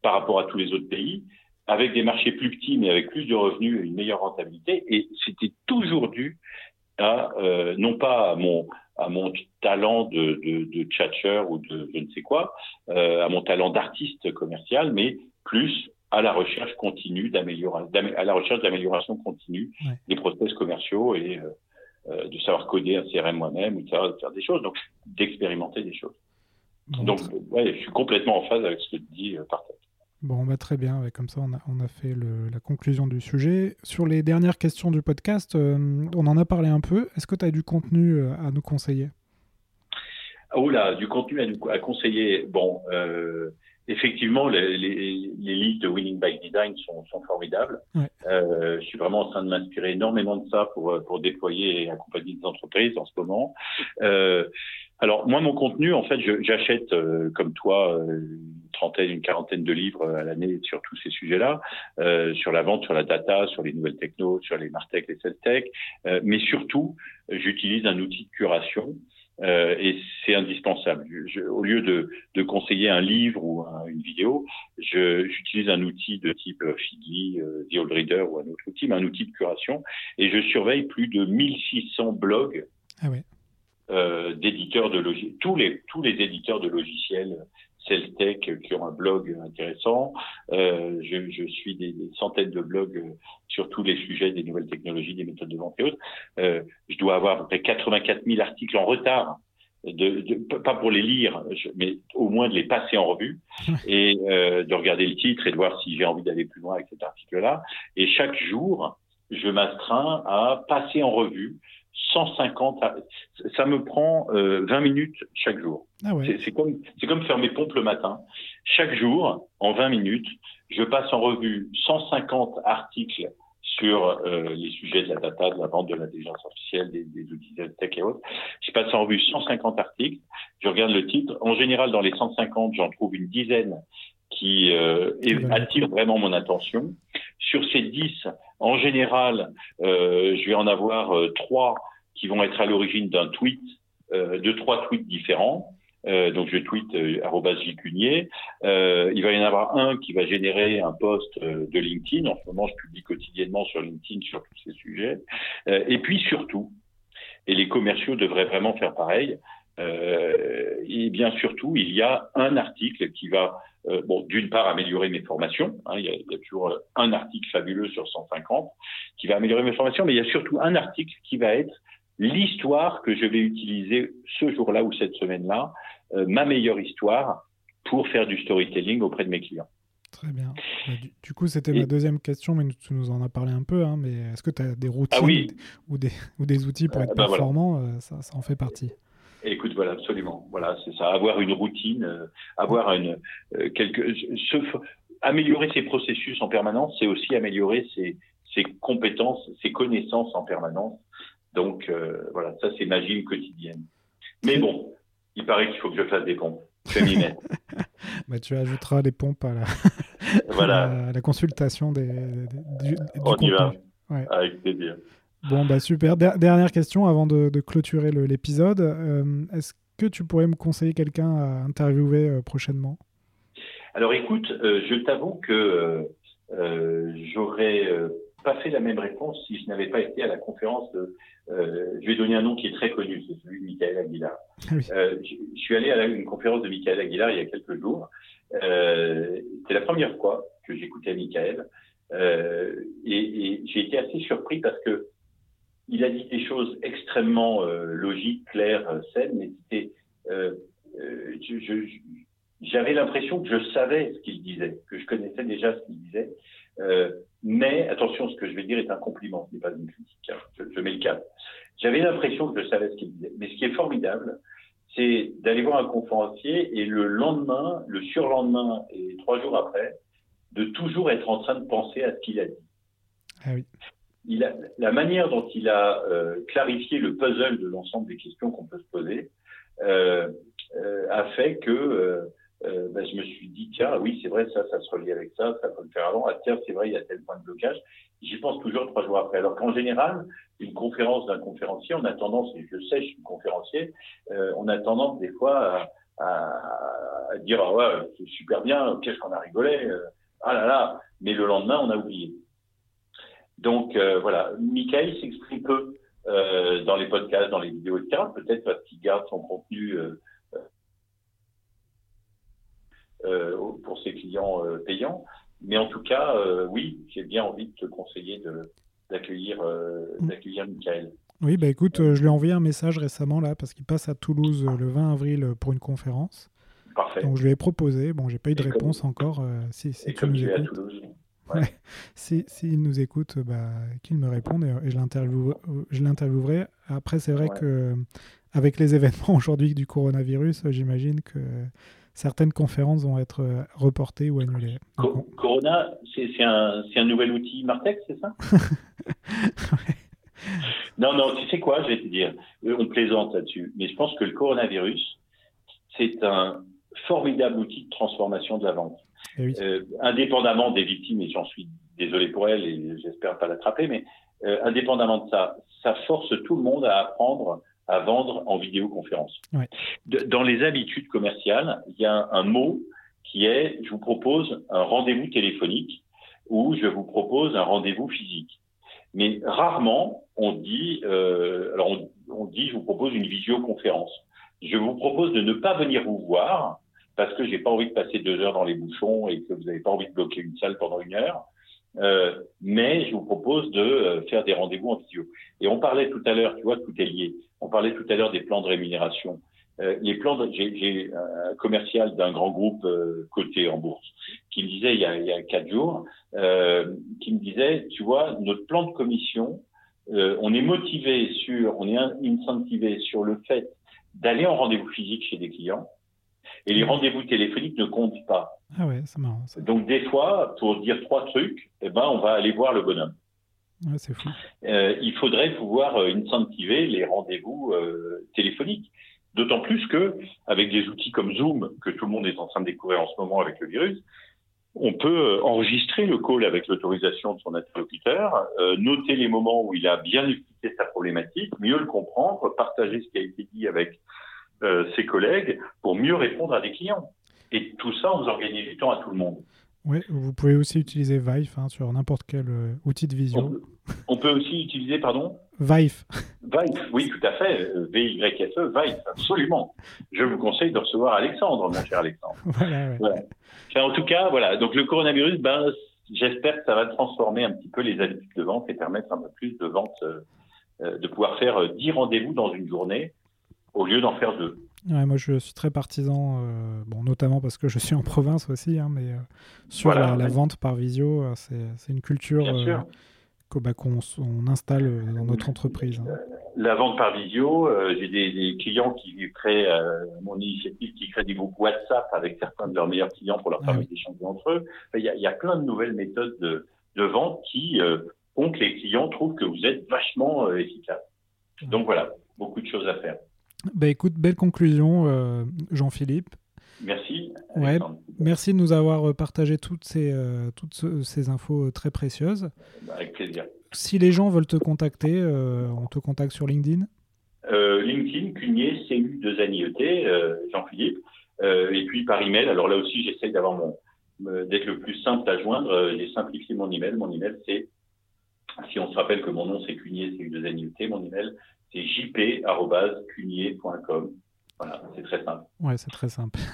par rapport à tous les autres pays, avec des marchés plus petits mais avec plus de revenus et une meilleure rentabilité. Et c'était toujours dû à euh, non pas à mon à mon talent de, de, de tchatcher ou de je ne sais quoi, euh, à mon talent d'artiste commercial, mais plus à la recherche continue d'amélioration, à la recherche d'amélioration continue ouais. des process commerciaux et euh, euh, de savoir coder un CRM moi-même ou de savoir faire des choses, donc d'expérimenter des choses. Bon, donc, ouais, je suis complètement en phase avec ce que dis, euh, Partech. Bon, bah, très bien. Comme ça, on a, on a fait le, la conclusion du sujet. Sur les dernières questions du podcast, euh, on en a parlé un peu. Est-ce que tu as du contenu euh, à nous conseiller? Oh là, du contenu à, nous, à conseiller. Bon, euh, effectivement, les, les, les, livres de Winning by Design sont, sont formidables. Ouais. Je suis vraiment en train de m'inspirer énormément de ça pour, pour déployer et accompagner des entreprises en ce moment. Euh, alors moi, mon contenu, en fait, j'achète euh, comme toi euh, une trentaine, une quarantaine de livres à l'année sur tous ces sujets-là, euh, sur la vente, sur la data, sur les nouvelles technos, sur les martech, les sales tech, euh, mais surtout, j'utilise un outil de curation. Euh, et c'est indispensable. Je, au lieu de, de, conseiller un livre ou un, une vidéo, j'utilise un outil de type euh, The Old Reader ou un autre outil, mais un outil de curation. Et je surveille plus de 1600 blogs ah ouais euh, d'éditeurs de logiciels, tous les tous les éditeurs de logiciels Celtech qui ont un blog intéressant. Euh, je, je, suis des, des, centaines de blogs sur tous les sujets des nouvelles technologies, des méthodes de vente et autres. Euh, je dois avoir à peu près 84 000 articles en retard. De, de, pas pour les lire, mais au moins de les passer en revue et euh, de regarder le titre et de voir si j'ai envie d'aller plus loin avec cet article-là. Et chaque jour, je m'astreins à passer en revue 150, ça me prend euh, 20 minutes chaque jour. Ah ouais. C'est comme, comme faire mes pompes le matin. Chaque jour, en 20 minutes, je passe en revue 150 articles sur euh, les sujets de la data, de la vente, de l'intelligence artificielle, des, des outils de tech et autres. Je passe en revue 150 articles. Je regarde le titre. En général, dans les 150, j'en trouve une dizaine qui euh, attire vraiment mon attention. Sur ces 10, en général, euh, je vais en avoir euh, trois qui vont être à l'origine d'un tweet, euh, de trois tweets différents. Euh, donc je tweet euh, @jcunier. Euh, il va y en avoir un qui va générer un post de LinkedIn. En ce moment, je publie quotidiennement sur LinkedIn sur tous ces sujets. et puis surtout, et les commerciaux devraient vraiment faire pareil. et bien surtout, il y a un article qui va euh, bon, d'une part, améliorer mes formations. Hein, il, y a, il, y a, toujours un article fabuleux sur 150 qui va améliorer mes formations, mais il y a surtout un article qui va être l'histoire que je vais utiliser ce jour-là ou cette semaine-là, euh, ma meilleure histoire pour faire du storytelling auprès de mes clients. Très bien. Du, du coup, c'était ma deuxième question, mais tu nous en as parlé un peu. Hein, mais est-ce que tu as des routines ah oui. ou, des, ou des outils pour être bah performant voilà. ça, ça en fait partie? Voilà, absolument. Voilà, c'est ça. Avoir une routine, euh, avoir une euh, quelque. Améliorer ses processus en permanence, c'est aussi améliorer ses, ses, compétences, ses connaissances en permanence. Donc voilà, ça c'est ma gym quotidienne. Mais bon, il paraît qu'il faut que je fasse des pompes bah, tu ajouteras les pompes à la, voilà. la, consultation des, du, On y va. Avec plaisir. Bon, bah super. dernière question avant de, clôturer l'épisode. Euh, est-ce que tu pourrais me conseiller quelqu'un à interviewer euh, prochainement? Alors écoute, euh, je t'avoue que j'aurais pas fait la même réponse si je n'avais pas été à la conférence de. je vais donner un nom qui est très connu, c'est celui de Michael Aguilar. Ah je, suis allé à une conférence de Michael Aguilar il y a quelques jours. C'est la première fois que j'écoutais Michael. et, et j'ai été assez surpris parce que il a dit des choses extrêmement euh, logiques, claires, euh, saines, mais c'était, euh, j'avais l'impression que je savais ce qu'il disait, que je connaissais déjà ce qu'il disait. mais attention, ce que je vais dire est un compliment, ce n'est pas une critique. Hein, je, mets le cas. J'avais l'impression que je savais ce qu'il disait. Mais ce qui est formidable, c'est d'aller voir un conférencier et le lendemain, le surlendemain et trois jours après, de toujours être en train de penser à ce qu'il a dit. Ah oui il a, la manière dont il a euh, clarifié le puzzle de l'ensemble des questions qu'on peut se poser euh, euh, a fait que euh, euh, ben, je me suis dit tiens oui c'est vrai ça ça se relie avec ça ça peut le faire avant. Ah tiens c'est vrai il y a tel point de blocage. J'y pense toujours trois jours après. Alors qu'en général une conférence d'un conférencier on a tendance et je sais je suis conférencier on a tendance des fois à, à, à dire ah ouais c'est super bien qu'est-ce qu'on a rigolé ah là là mais le lendemain on a oublié donc euh, voilà, Michael s'exprime peu euh, dans les podcasts, dans les vidéos, etc. Peut-être parce qu'il garde son contenu euh, pour ses clients payants. Mais en tout cas, oui, j'ai bien envie de te conseiller d'accueillir mm. d'accueillir Michael. Oui, bah écoute, je lui ai envoyé un message récemment là parce qu'il passe à Toulouse le 20 avril pour une conférence. Parfait. Donc je lui ai proposé. Bon, j'ai pas eu de réponse encore. si, si et comme tu es à Toulouse. Ouais. S'il nous écoute, bah, qu'il me réponde et, je l'interviewerai. Après, c'est vrai que avec les événements aujourd'hui du coronavirus, j'imagine que certaines conférences vont être euh, reportées ou annulées. Corona, c'est un, un, nouvel outil Martech, c'est ça? Non, non, tu sais quoi, je vais te dire, euh, on plaisante là-dessus, mais je pense que le coronavirus, c'est un formidable outil de transformation de la vente. Eh euh, indépendamment des victimes, et j'en suis désolé pour elles et j'espère pas l'attraper, mais euh, indépendamment de ça, ça force tout le monde à apprendre à vendre en vidéoconférence. Ouais. dans les habitudes commerciales, il y a un, mot qui est je vous propose un rendez-vous téléphonique ou je vous propose un rendez-vous physique. Mais rarement on dit euh, alors on, on dit je vous propose une visioconférence. Je vous propose de ne pas venir vous voir parce que j'ai pas envie de passer deux heures dans les bouchons et que vous n'avez pas envie de bloquer une salle pendant une heure. Euh, mais je vous propose de euh, faire des rendez-vous en visio. Et on parlait tout à l'heure, tu vois, tout est lié. On parlait tout à l'heure des plans de rémunération. Euh, les plans, j'ai un commercial d'un grand groupe euh, coté en bourse qui me disait il y a, il y a quatre jours, euh, qui me disait, tu vois, notre plan de commission, on est motivé sur, on est incentivé sur le fait d'aller en rendez-vous physique chez des clients et les rendez-vous téléphoniques ne comptent pas. Ah ouais, c'est marrant. Donc des fois, pour dire trois trucs, eh ben, on va aller voir le bonhomme. Ouais, c'est fou. Euh, il faudrait pouvoir euh, incentiver les rendez-vous euh, téléphoniques. D'autant plus que, avec des outils comme Zoom, que tout le monde est en train de découvrir en ce moment avec le virus, on peut euh, enregistrer le call avec l'autorisation de son interlocuteur, euh, noter les moments où il a bien expliqué sa problématique, mieux le comprendre, partager ce qui a été dit avec euh, ses collègues pour mieux répondre à des clients. Et tout ça, on organise du temps à tout le monde. Oui, vous pouvez aussi utiliser Vive hein, sur n'importe quel euh, outil de visio. On peut, aussi utiliser, pardon Vive. Vive, oui, tout à fait. V-Y-F-E, Vive, absolument. Je vous conseille de recevoir Alexandre, mon cher Alexandre. voilà, en tout cas, voilà. Donc le coronavirus, ben, j'espère que ça va transformer un petit peu les habitudes de vente et permettre un peu plus de vente, euh, de pouvoir faire 10 rendez-vous dans une journée au lieu d'en faire deux. moi, je suis très partisan, euh, bon, notamment parce que je suis en province aussi, hein, mais euh, sur la, vente par visio, euh, c'est une culture bah, qu'on installe dans notre entreprise. Hein. La vente par visio, j'ai des, clients qui créent, mon initiative, qui créent des groupes WhatsApp avec certains de leurs meilleurs clients pour leur ah permettre d'échanger entre eux. Il y, a, il y, a, plein de nouvelles méthodes de, de vente qui font que les clients trouvent que vous êtes vachement efficace. Donc voilà, beaucoup de choses à faire. Bah écoute, belle conclusion, euh, Jean-Philippe. Merci. Ouais, merci de nous avoir euh, partagé toutes ces, euh, toutes ces infos très précieuses. Bah, avec plaisir. Si les gens veulent te contacter, on te contacte sur LinkedIn? LinkedIn, Cunier, CU 2 NIET, Jean-Philippe. et puis par email, alors là aussi j'essaye d'avoir mon d'être le plus simple à joindre. J'ai simplifié mon email. Mon email c'est, si on se rappelle que mon nom c'est Cunier, CU 2 NIET, mon email c'est jp.cunier.com. Voilà, c'est très simple. Ouais, c'est très simple.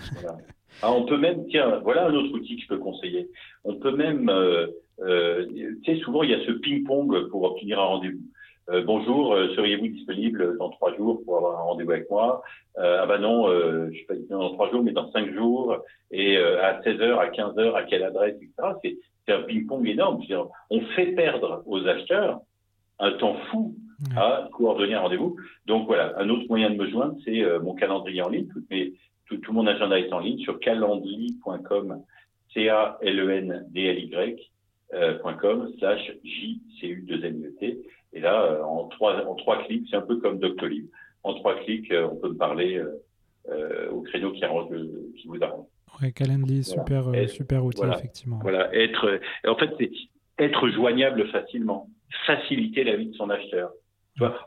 Ah, on peut même, tiens, voilà un autre outil que je peux conseiller. On peut même, euh, euh, tu sais, souvent il y a ce ping-pong pour obtenir un rendez-vous. Euh, bonjour, seriez-vous disponible dans trois jours pour avoir un rendez-vous avec moi? Ah bah non, je suis pas disponible dans trois jours, mais dans cinq jours, et à 16 h à 15 h à quelle adresse, etc. C'est un ping-pong énorme. On fait perdre aux acheteurs un temps fou à coordonner un rendez-vous. Donc voilà, un autre moyen de me joindre, c'est euh, mon calendrier en ligne. Tout, tout, mon agenda est en ligne sur calendly.com, C-A-L-E-N-D-L-Y, euh, slash J-C-U-2-N-E-T. Et là, euh, en, trois, en trois clics, c'est un peu comme Doctolib. En trois clics, on peut me parler au créneau qui, arrange qui vous arrange. Ouais, Calendly, super, super outil, effectivement. Voilà, être, en fait, c'est être joignable facilement, faciliter la vie de son acheteur.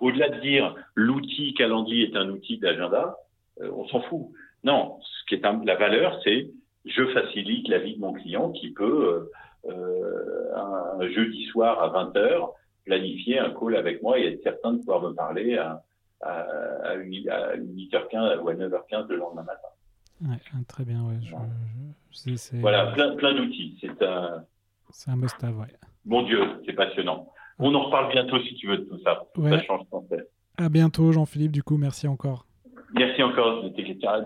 Au-delà de dire l'outil calendrier est un outil d'agenda, euh, on s'en fout. Non, ce qui est la valeur, c'est je facilite la vie de mon client qui peut euh, euh, un, jeudi soir à 20 h planifier un call avec moi et être certain de pouvoir me parler à, à, à, 8h15 ou à 9h15 le lendemain matin. Ouais, très bien, ouais. voilà, plein, plein d'outils. C'est un. Un must-have. Mon Dieu, c'est passionnant. On en reparle bientôt si tu veux de tout ça. Ça change. À bientôt, Jean-Philippe. Du coup, merci encore. Merci encore de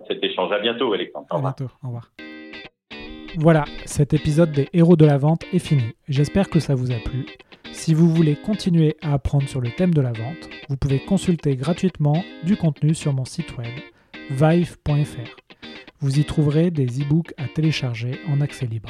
cet échange. À bientôt, Alexandre. À bientôt. Au revoir. Voilà, cet épisode des héros de la vente est fini. J'espère que ça vous a plu. Si vous voulez continuer à apprendre sur le thème de la vente, vous pouvez consulter gratuitement du contenu sur mon site web vive.fr. Vous y trouverez des e-books à télécharger en accès libre.